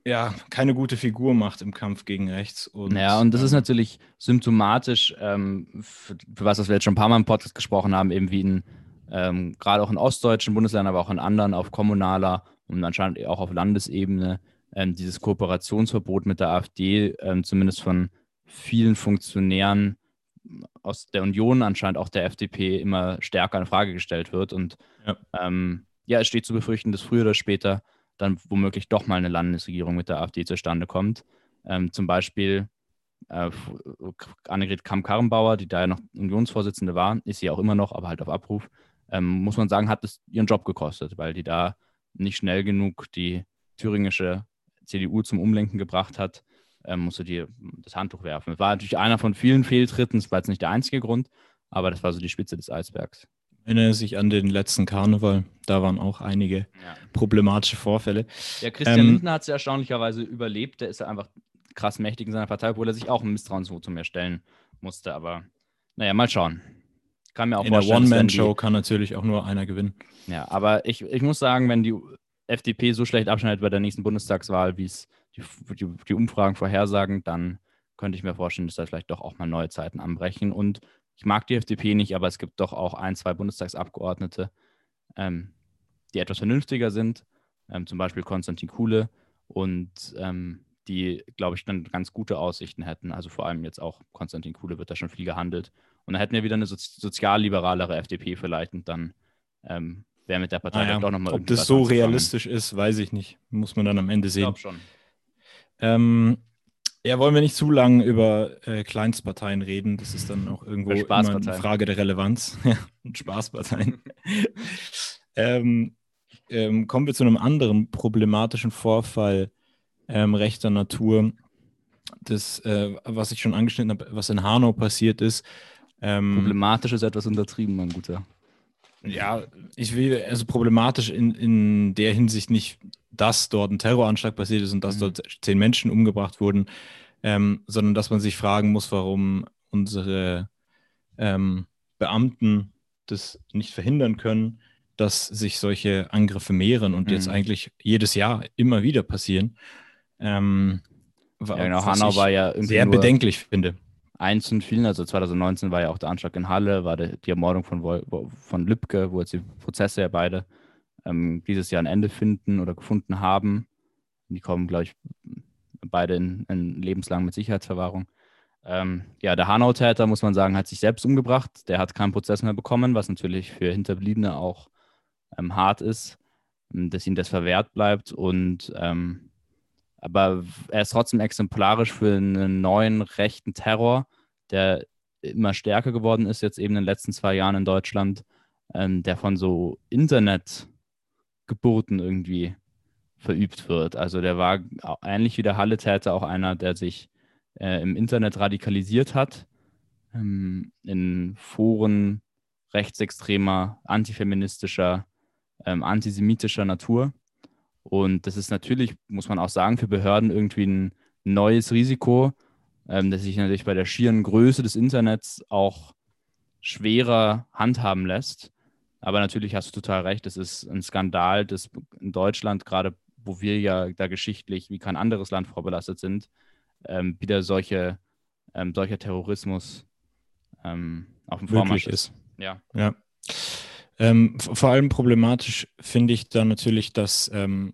ja, keine gute Figur macht im Kampf gegen rechts. Und, ja, und das ähm, ist natürlich symptomatisch ähm, für, für, was, was wir jetzt schon ein paar Mal im Podcast gesprochen haben, eben wie in ähm, gerade auch in ostdeutschen Bundesländern, aber auch in anderen auf kommunaler und anscheinend auch auf Landesebene ähm, dieses Kooperationsverbot mit der AfD, ähm, zumindest von vielen Funktionären aus der Union, anscheinend auch der FDP, immer stärker in Frage gestellt wird. Und ja, ähm, ja es steht zu befürchten, dass früher oder später dann womöglich doch mal eine Landesregierung mit der AfD zustande kommt. Ähm, zum Beispiel äh, Annegret Kamm-Karrenbauer, die da ja noch Unionsvorsitzende war, ist sie auch immer noch, aber halt auf Abruf, ähm, muss man sagen, hat es ihren Job gekostet, weil die da nicht schnell genug die thüringische CDU zum Umlenken gebracht hat, ähm, musste die das Handtuch werfen. Das war natürlich einer von vielen Fehltritten, das war jetzt nicht der einzige Grund, aber das war so die Spitze des Eisbergs. Ich erinnere sich an den letzten Karneval, da waren auch einige ja. problematische Vorfälle. Ja, Christian ähm, Lindner hat es erstaunlicherweise überlebt, der ist ja einfach krass mächtig in seiner Partei, obwohl er sich auch ein Misstrauensvotum erstellen musste, aber naja, mal schauen. Kann mir auch in der One-Man-Show kann natürlich auch nur einer gewinnen. Ja, aber ich, ich muss sagen, wenn die FDP so schlecht abschneidet bei der nächsten Bundestagswahl, wie es die, die, die, Umfragen vorhersagen, dann könnte ich mir vorstellen, dass da vielleicht doch auch mal neue Zeiten anbrechen. Und ich mag die FDP nicht, aber es gibt doch auch ein, zwei Bundestagsabgeordnete, ähm, die etwas vernünftiger sind, ähm, zum Beispiel Konstantin Kuhle und ähm, die, glaube ich, dann ganz gute Aussichten hätten. Also vor allem jetzt auch Konstantin Kuhle wird da schon viel gehandelt. Und dann hätten wir wieder eine sozi sozialliberalere FDP vielleicht und dann ähm, wäre mit der Partei ah, ja. doch nochmal Ob das so realistisch ist, weiß ich nicht. Muss man dann am Ende sehen. Ich glaube schon. Ähm, ja, wollen wir nicht zu lang über äh, Kleinstparteien reden. Das ist dann auch irgendwo immer eine Frage der Relevanz. und Spaßparteien. ähm, ähm, kommen wir zu einem anderen problematischen Vorfall ähm, rechter Natur. Das, äh, was ich schon angeschnitten habe, was in Hanau passiert ist. Ähm, Problematisch ist etwas untertrieben, mein Guter. Ja, ich will, also problematisch in, in der Hinsicht nicht, dass dort ein Terroranschlag passiert ist und dass mhm. dort zehn Menschen umgebracht wurden, ähm, sondern dass man sich fragen muss, warum unsere ähm, Beamten das nicht verhindern können, dass sich solche Angriffe mehren und mhm. jetzt eigentlich jedes Jahr immer wieder passieren. Ähm, ja, genau, Hanau war ja sehr bedenklich finde eins von vielen, also 2019 war ja auch der Anschlag in Halle, war die, die Ermordung von, von Lübcke, wo jetzt die Prozesse ja beide ähm, dieses Jahr ein Ende finden oder gefunden haben. Die kommen, glaube ich, beide in, in lebenslang mit Sicherheitsverwahrung. Ähm, ja, der Hanau-Täter, muss man sagen, hat sich selbst umgebracht. Der hat keinen Prozess mehr bekommen, was natürlich für Hinterbliebene auch ähm, hart ist, dass ihm das verwehrt bleibt. Und ähm, aber er ist trotzdem exemplarisch für einen neuen rechten Terror, der immer stärker geworden ist, jetzt eben in den letzten zwei Jahren in Deutschland, ähm, der von so Internetgeburten irgendwie verübt wird. Also der war ähnlich wie der Halle-Täter auch einer, der sich äh, im Internet radikalisiert hat, ähm, in Foren rechtsextremer, antifeministischer, ähm, antisemitischer Natur und das ist natürlich, muss man auch sagen, für Behörden irgendwie ein neues Risiko, ähm, das sich natürlich bei der schieren Größe des Internets auch schwerer handhaben lässt. Aber natürlich hast du total recht, es ist ein Skandal, dass in Deutschland, gerade wo wir ja da geschichtlich wie kein anderes Land vorbelastet sind, ähm, wieder solche, ähm, solcher Terrorismus ähm, auf dem Vormarsch ist. ist. Ja. ja. Ähm, vor allem problematisch finde ich dann natürlich, dass ähm,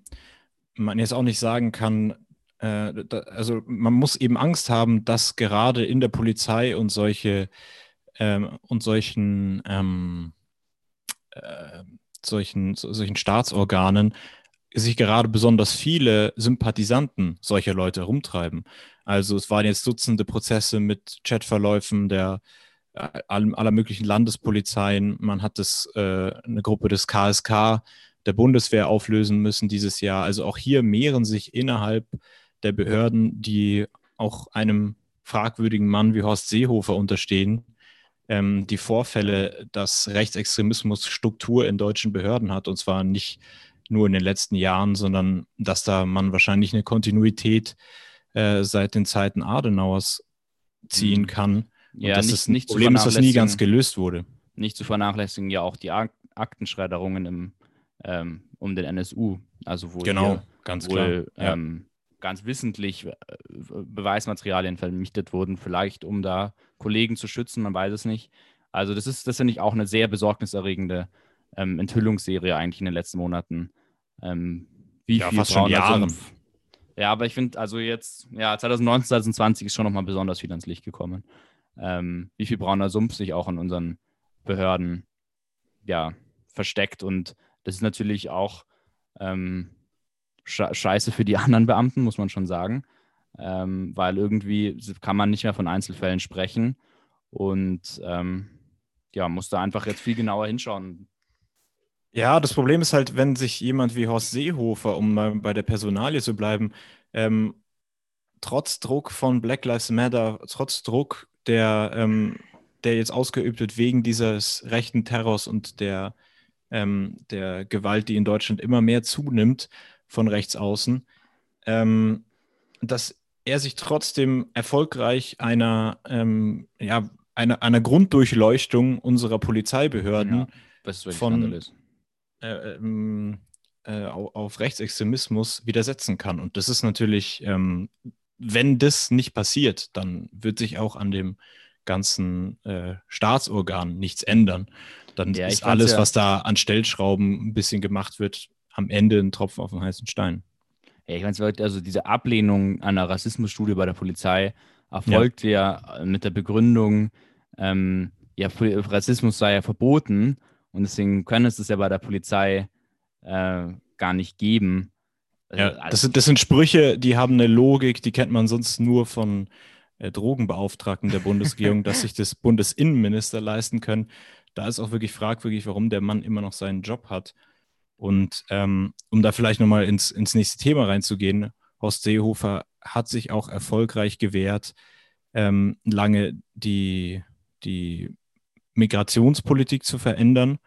man jetzt auch nicht sagen kann, äh, da, also man muss eben Angst haben, dass gerade in der Polizei und solche ähm, und solchen äh, solchen, solchen Staatsorganen sich gerade besonders viele Sympathisanten solcher Leute herumtreiben. Also es waren jetzt Dutzende Prozesse mit Chatverläufen der aller möglichen Landespolizeien. Man hat das, äh, eine Gruppe des KSK der Bundeswehr auflösen müssen dieses Jahr. Also auch hier mehren sich innerhalb der Behörden, die auch einem fragwürdigen Mann wie Horst Seehofer unterstehen, ähm, die Vorfälle, dass Rechtsextremismus Struktur in deutschen Behörden hat, und zwar nicht nur in den letzten Jahren, sondern dass da man wahrscheinlich eine Kontinuität äh, seit den Zeiten Adenauers ziehen mhm. kann. Ja, dass nicht, es ein nicht Problem ist, was nie ganz gelöst wurde. Nicht zu vernachlässigen ja auch die Aktenschredderungen im, ähm, um den NSU. Also wo genau, hier, ganz wohl, klar. Ähm, ganz wissentlich äh, Beweismaterialien vernichtet wurden, vielleicht um da Kollegen zu schützen, man weiß es nicht. Also das ist, das finde ich auch eine sehr besorgniserregende ähm, Enthüllungsserie eigentlich in den letzten Monaten. Ähm, wie ja, viel fast schon Jahre. Ja, aber ich finde, also jetzt, ja, 2019, 2020 ist schon nochmal besonders viel ans Licht gekommen. Ähm, wie viel brauner Sumpf sich auch in unseren Behörden ja, versteckt. Und das ist natürlich auch ähm, scheiße für die anderen Beamten, muss man schon sagen. Ähm, weil irgendwie kann man nicht mehr von Einzelfällen sprechen. Und ähm, ja, muss da einfach jetzt viel genauer hinschauen. Ja, das Problem ist halt, wenn sich jemand wie Horst Seehofer, um mal bei der Personalie zu bleiben, ähm, trotz Druck von Black Lives Matter, trotz Druck, der, ähm, der jetzt ausgeübt wird wegen dieses rechten Terrors und der, ähm, der Gewalt, die in Deutschland immer mehr zunimmt von rechts außen, ähm, dass er sich trotzdem erfolgreich einer, ähm, ja, einer, einer Grunddurchleuchtung unserer Polizeibehörden ja, von, äh, ähm, äh, auf Rechtsextremismus widersetzen kann. Und das ist natürlich, ähm, wenn das nicht passiert, dann wird sich auch an dem ganzen äh, Staatsorgan nichts ändern. Dann ja, ist alles, ja. was da an Stellschrauben ein bisschen gemacht wird, am Ende ein Tropfen auf den heißen Stein. Ja, ich meine, also diese Ablehnung einer Rassismusstudie bei der Polizei erfolgt ja, ja mit der Begründung, ähm, ja, Rassismus sei ja verboten und deswegen können es das ja bei der Polizei äh, gar nicht geben. Also, ja, das, sind, das sind Sprüche, die haben eine Logik, die kennt man sonst nur von äh, Drogenbeauftragten der Bundesregierung, dass sich das Bundesinnenminister leisten können. Da ist auch wirklich fragwürdig, warum der Mann immer noch seinen Job hat. Und ähm, um da vielleicht nochmal ins, ins nächste Thema reinzugehen, Horst Seehofer hat sich auch erfolgreich gewehrt, ähm, lange die, die Migrationspolitik zu verändern.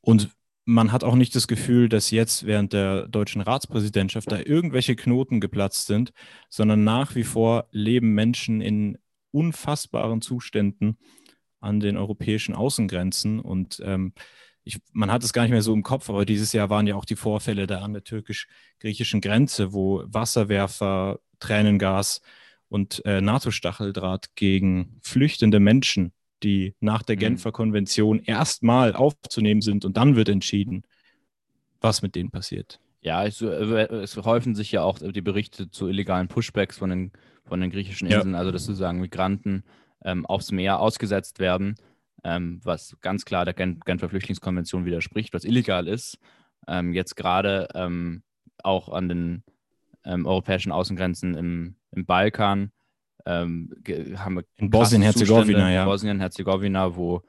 Und man hat auch nicht das Gefühl, dass jetzt während der deutschen Ratspräsidentschaft da irgendwelche Knoten geplatzt sind, sondern nach wie vor leben Menschen in unfassbaren Zuständen an den europäischen Außengrenzen. Und ähm, ich, man hat es gar nicht mehr so im Kopf, aber dieses Jahr waren ja auch die Vorfälle da an der türkisch-griechischen Grenze, wo Wasserwerfer, Tränengas und äh, NATO-Stacheldraht gegen flüchtende Menschen die nach der mhm. Genfer Konvention erstmal aufzunehmen sind und dann wird entschieden, was mit denen passiert. Ja, es, äh, es häufen sich ja auch die Berichte zu illegalen Pushbacks von den, von den griechischen Inseln, ja. also dass sozusagen Migranten ähm, aufs Meer ausgesetzt werden, ähm, was ganz klar der Gen Genfer Flüchtlingskonvention widerspricht, was illegal ist. Ähm, jetzt gerade ähm, auch an den ähm, europäischen Außengrenzen im, im Balkan ähm, haben wir in Bosnien-Herzegowina, ja. In Bosnien-Herzegowina, wo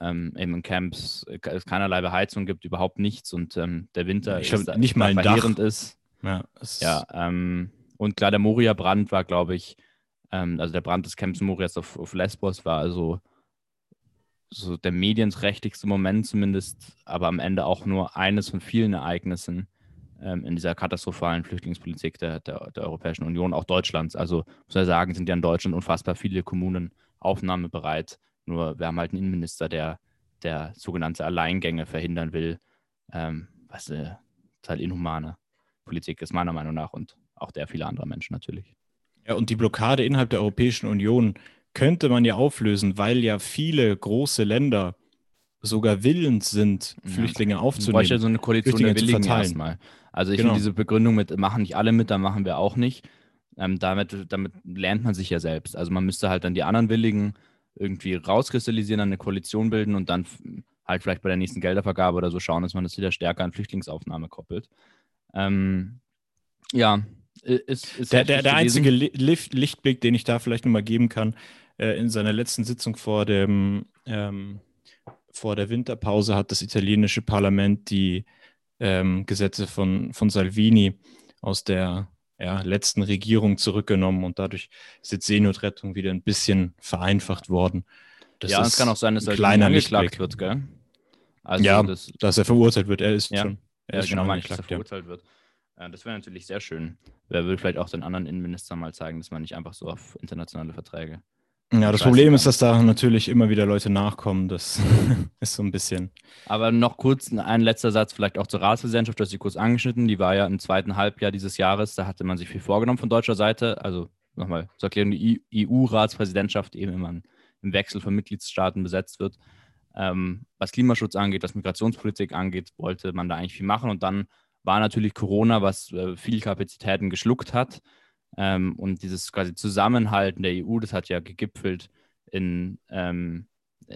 ähm, eben in Camps äh, es keinerlei Beheizung gibt, überhaupt nichts und ähm, der Winter ich ist, nicht mal verheerend ist. Ja, ja ähm, und klar, der Moria-Brand war, glaube ich, ähm, also der Brand des Camps Morias auf, auf Lesbos war also so der medienträchtigste Moment zumindest, aber am Ende auch nur eines von vielen Ereignissen, ähm, in dieser katastrophalen Flüchtlingspolitik der, der, der, Europäischen Union, auch Deutschlands. Also muss man sagen, sind ja in Deutschland unfassbar viele Kommunen aufnahmebereit. Nur wir haben halt einen Innenminister, der, der sogenannte Alleingänge verhindern will, ähm, was äh, total inhumane Politik ist, meiner Meinung nach, und auch der vieler anderer Menschen natürlich. Ja, und die Blockade innerhalb der Europäischen Union könnte man ja auflösen, weil ja viele große Länder sogar willens sind, Flüchtlinge ja. aufzunehmen. Bräuchte ja so eine Koalition der Willigen erstmal. Also ich genau. finde diese Begründung mit, machen nicht alle mit, dann machen wir auch nicht. Ähm, damit, damit lernt man sich ja selbst. Also man müsste halt dann die anderen Willigen irgendwie rauskristallisieren, eine Koalition bilden und dann halt vielleicht bei der nächsten Geldervergabe oder so schauen, dass man das wieder stärker an Flüchtlingsaufnahme koppelt. Ähm, ja, ist, ist der, der, der einzige Licht, Lichtblick, den ich da vielleicht nochmal geben kann, äh, in seiner letzten Sitzung vor dem ähm, vor der Winterpause hat das italienische Parlament die ähm, Gesetze von, von Salvini aus der ja, letzten Regierung zurückgenommen und dadurch ist jetzt Seenotrettung wieder ein bisschen vereinfacht worden. Das ja, es kann auch sein, dass er kleiner angeklagt wird, gell? Also ja, das, dass er verurteilt wird. Er ist ja, schon. Er ja, ist genau, schon angeklagt, dass er verurteilt ja. wird. Äh, das wäre natürlich sehr schön. Wer will vielleicht auch den anderen Innenministern mal zeigen, dass man nicht einfach so auf internationale Verträge ja, das Problem ist, dass da natürlich immer wieder Leute nachkommen. Das ist so ein bisschen. Aber noch kurz ein letzter Satz, vielleicht auch zur Ratspräsidentschaft, du hast sie kurz angeschnitten. Die war ja im zweiten Halbjahr dieses Jahres. Da hatte man sich viel vorgenommen von deutscher Seite. Also nochmal zur Erklärung: die EU-Ratspräsidentschaft eben immer im Wechsel von Mitgliedstaaten besetzt wird. Ähm, was Klimaschutz angeht, was Migrationspolitik angeht, wollte man da eigentlich viel machen. Und dann war natürlich Corona, was äh, viel Kapazitäten geschluckt hat. Ähm, und dieses quasi Zusammenhalten der EU, das hat ja gegipfelt in, ähm,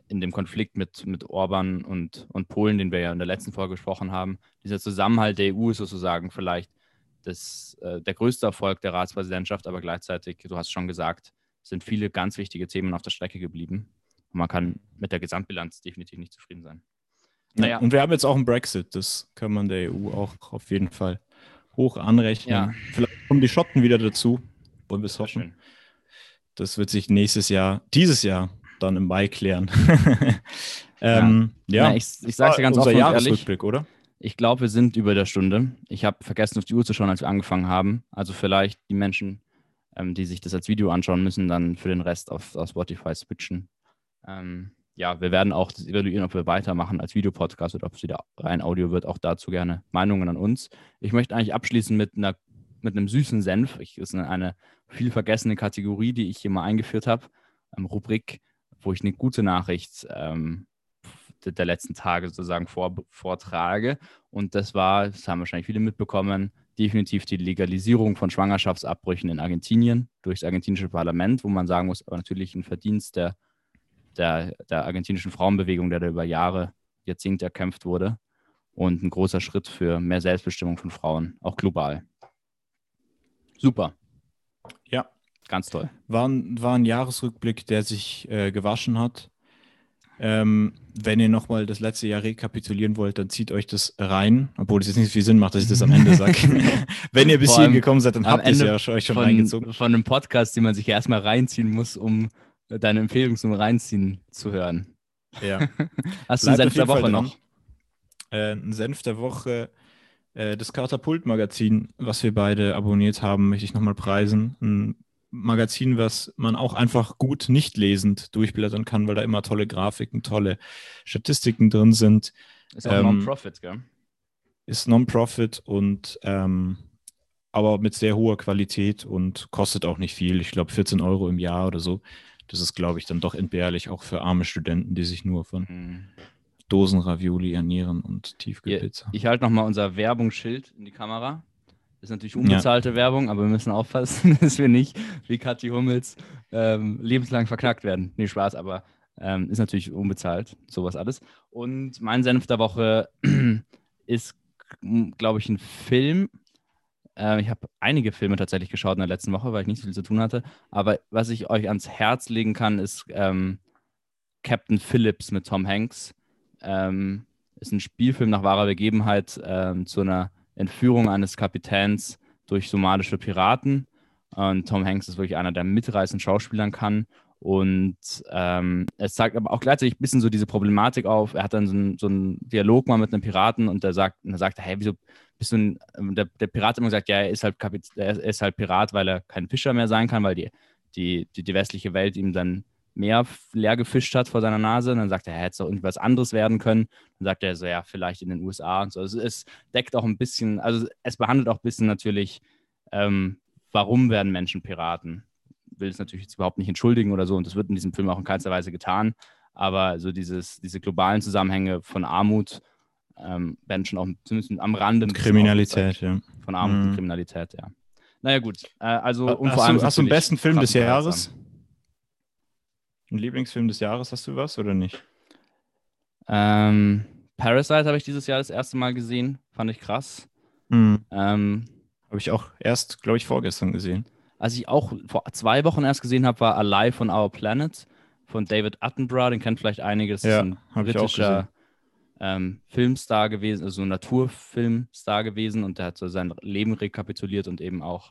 in dem Konflikt mit, mit Orban und, und Polen, den wir ja in der letzten Folge gesprochen haben. Dieser Zusammenhalt der EU ist sozusagen vielleicht das, äh, der größte Erfolg der Ratspräsidentschaft, aber gleichzeitig, du hast schon gesagt, sind viele ganz wichtige Themen auf der Strecke geblieben. Und man kann mit der Gesamtbilanz definitiv nicht zufrieden sein. Naja. und wir haben jetzt auch einen Brexit, das kann man der EU auch auf jeden Fall hoch anrechnen. Ja. Vielleicht kommen die Schotten wieder dazu. Wollen wir es hoffen. Das wird sich nächstes Jahr, dieses Jahr, dann im Mai klären. ähm, ja, ja. Na, ich, ich sage dir ganz offen Jahresrückblick, oder? Ich glaube, wir sind über der Stunde. Ich habe vergessen, auf die Uhr zu schauen, als wir angefangen haben. Also vielleicht die Menschen, ähm, die sich das als Video anschauen, müssen dann für den Rest auf, auf Spotify switchen. Ähm, ja, wir werden auch das evaluieren, ob wir weitermachen als Videopodcast oder ob es wieder rein Audio wird. Auch dazu gerne Meinungen an uns. Ich möchte eigentlich abschließen mit, einer, mit einem süßen Senf. Ich, ist eine viel vergessene Kategorie, die ich hier mal eingeführt habe. Ähm, Rubrik, wo ich eine gute Nachricht ähm, der letzten Tage sozusagen vor, vortrage. Und das war, das haben wahrscheinlich viele mitbekommen, definitiv die Legalisierung von Schwangerschaftsabbrüchen in Argentinien durch das argentinische Parlament, wo man sagen muss, aber natürlich ein Verdienst der der, der argentinischen Frauenbewegung, der da über Jahre, Jahrzehnte erkämpft wurde. Und ein großer Schritt für mehr Selbstbestimmung von Frauen, auch global. Super. Ja. Ganz toll. War, war ein Jahresrückblick, der sich äh, gewaschen hat. Ähm, wenn ihr nochmal das letzte Jahr rekapitulieren wollt, dann zieht euch das rein, obwohl es jetzt nicht so viel Sinn macht, dass ich das am Ende sage. wenn ihr bis hierhin gekommen seid, dann habt ihr es ja euch schon von, reingezogen. Von einem Podcast, den man sich erstmal reinziehen muss, um deine Empfehlung zum Reinziehen zu hören. Ja. Hast du einen Senf der Woche noch? Äh, ein Senf der Woche. Äh, das Katapult-Magazin, was wir beide abonniert haben, möchte ich nochmal preisen. Ein Magazin, was man auch einfach gut nicht lesend durchblättern kann, weil da immer tolle Grafiken, tolle Statistiken drin sind. Ist auch ähm, Non-Profit, gell? Ist Non-Profit und ähm, aber mit sehr hoher Qualität und kostet auch nicht viel. Ich glaube 14 Euro im Jahr oder so. Das ist, glaube ich, dann doch entbehrlich, auch für arme Studenten, die sich nur von mhm. Dosenravioli ernähren und Tiefkühlpizza. Ich halte nochmal unser Werbungsschild in die Kamera. Ist natürlich unbezahlte ja. Werbung, aber wir müssen aufpassen, dass wir nicht wie Kathi Hummels ähm, lebenslang verknackt werden. Nee, Spaß, aber ähm, ist natürlich unbezahlt, sowas alles. Und mein Senf der Woche ist, glaube ich, ein Film, äh, ich habe einige Filme tatsächlich geschaut in der letzten Woche, weil ich nicht so viel zu tun hatte. Aber was ich euch ans Herz legen kann, ist ähm, Captain Phillips mit Tom Hanks. Ähm, ist ein Spielfilm nach wahrer Begebenheit ähm, zu einer Entführung eines Kapitäns durch somalische Piraten. Und Tom Hanks ist wirklich einer, der mitreißend Schauspielern kann. Und ähm, es zeigt aber auch gleichzeitig ein bisschen so diese Problematik auf. Er hat dann so, ein, so einen Dialog mal mit einem Piraten und der sagt, und er sagt, hey, wieso bist du ein, ähm, der, der Pirat hat immer gesagt, ja, er ist halt Kapit er ist halt Pirat, weil er kein Fischer mehr sein kann, weil die, die, die, die westliche Welt ihm dann mehr leer gefischt hat vor seiner Nase. Und dann sagt er, er hätte es doch irgendwas anderes werden können. Dann sagt er so, ja, vielleicht in den USA und so. Also es deckt auch ein bisschen, also es behandelt auch ein bisschen natürlich, ähm, warum werden Menschen Piraten? Will es natürlich jetzt überhaupt nicht entschuldigen oder so. Und das wird in diesem Film auch in keinster Weise getan. Aber so dieses, diese globalen Zusammenhänge von Armut ähm, werden schon auch zumindest am Rande. Kriminalität, ja. Von Armut mhm. und Kriminalität, ja. Naja, gut. Äh, also, und hast vor allem. Du, hast du einen besten Film des Jahres? Ein Lieblingsfilm des Jahres, hast du was oder nicht? Ähm, Parasite habe ich dieses Jahr das erste Mal gesehen. Fand ich krass. Mhm. Ähm, habe ich auch erst, glaube ich, vorgestern gesehen. Was ich auch vor zwei Wochen erst gesehen habe, war Alive on Our Planet von David Attenborough. Den kennt vielleicht einige. Das Ja, ist ein britischer ähm, Filmstar gewesen, also ein Naturfilmstar gewesen. Und der hat so sein Leben rekapituliert und eben auch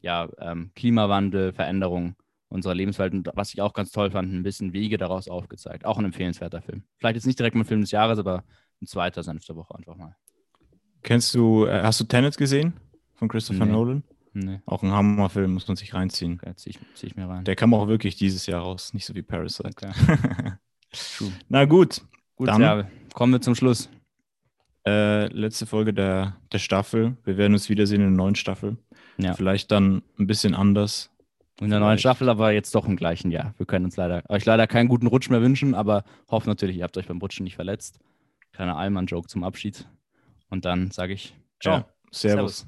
ja, ähm, Klimawandel, Veränderung unserer Lebenswelt. Und was ich auch ganz toll fand, ein bisschen Wege daraus aufgezeigt. Auch ein empfehlenswerter Film. Vielleicht jetzt nicht direkt mein Film des Jahres, aber ein zweiter Senf der Woche einfach mal. Kennst du, äh, hast du Tenet gesehen von Christopher Nee. Nolan? Nee, Auch ein Hammerfilm, muss man sich reinziehen. okay, zieh ich, zieh ich mir rein. Der kam auch wirklich dieses Jahr raus, nicht so wie Parasite. Okay. True. Na gut, Gut, Dann- ja, kommen wir zum Schluss. äh, letzte Folge der, der Staffel. Wir werden uns wiedersehen in der neuen Staffel. Ja. Vielleicht dann ein bisschen anders. In der neuen. Staffel, aber jetzt doch im gleichen Jahr. Wir können uns leider, euch leider keinen guten Rutsch mehr wünschen, aber hoffen natürlich, ihr habt euch beim Rutschen nicht verletzt. Kleiner Allmann-Joke zum Abschied. Und dann sage ich Ciao. Ja. Servus. Servus.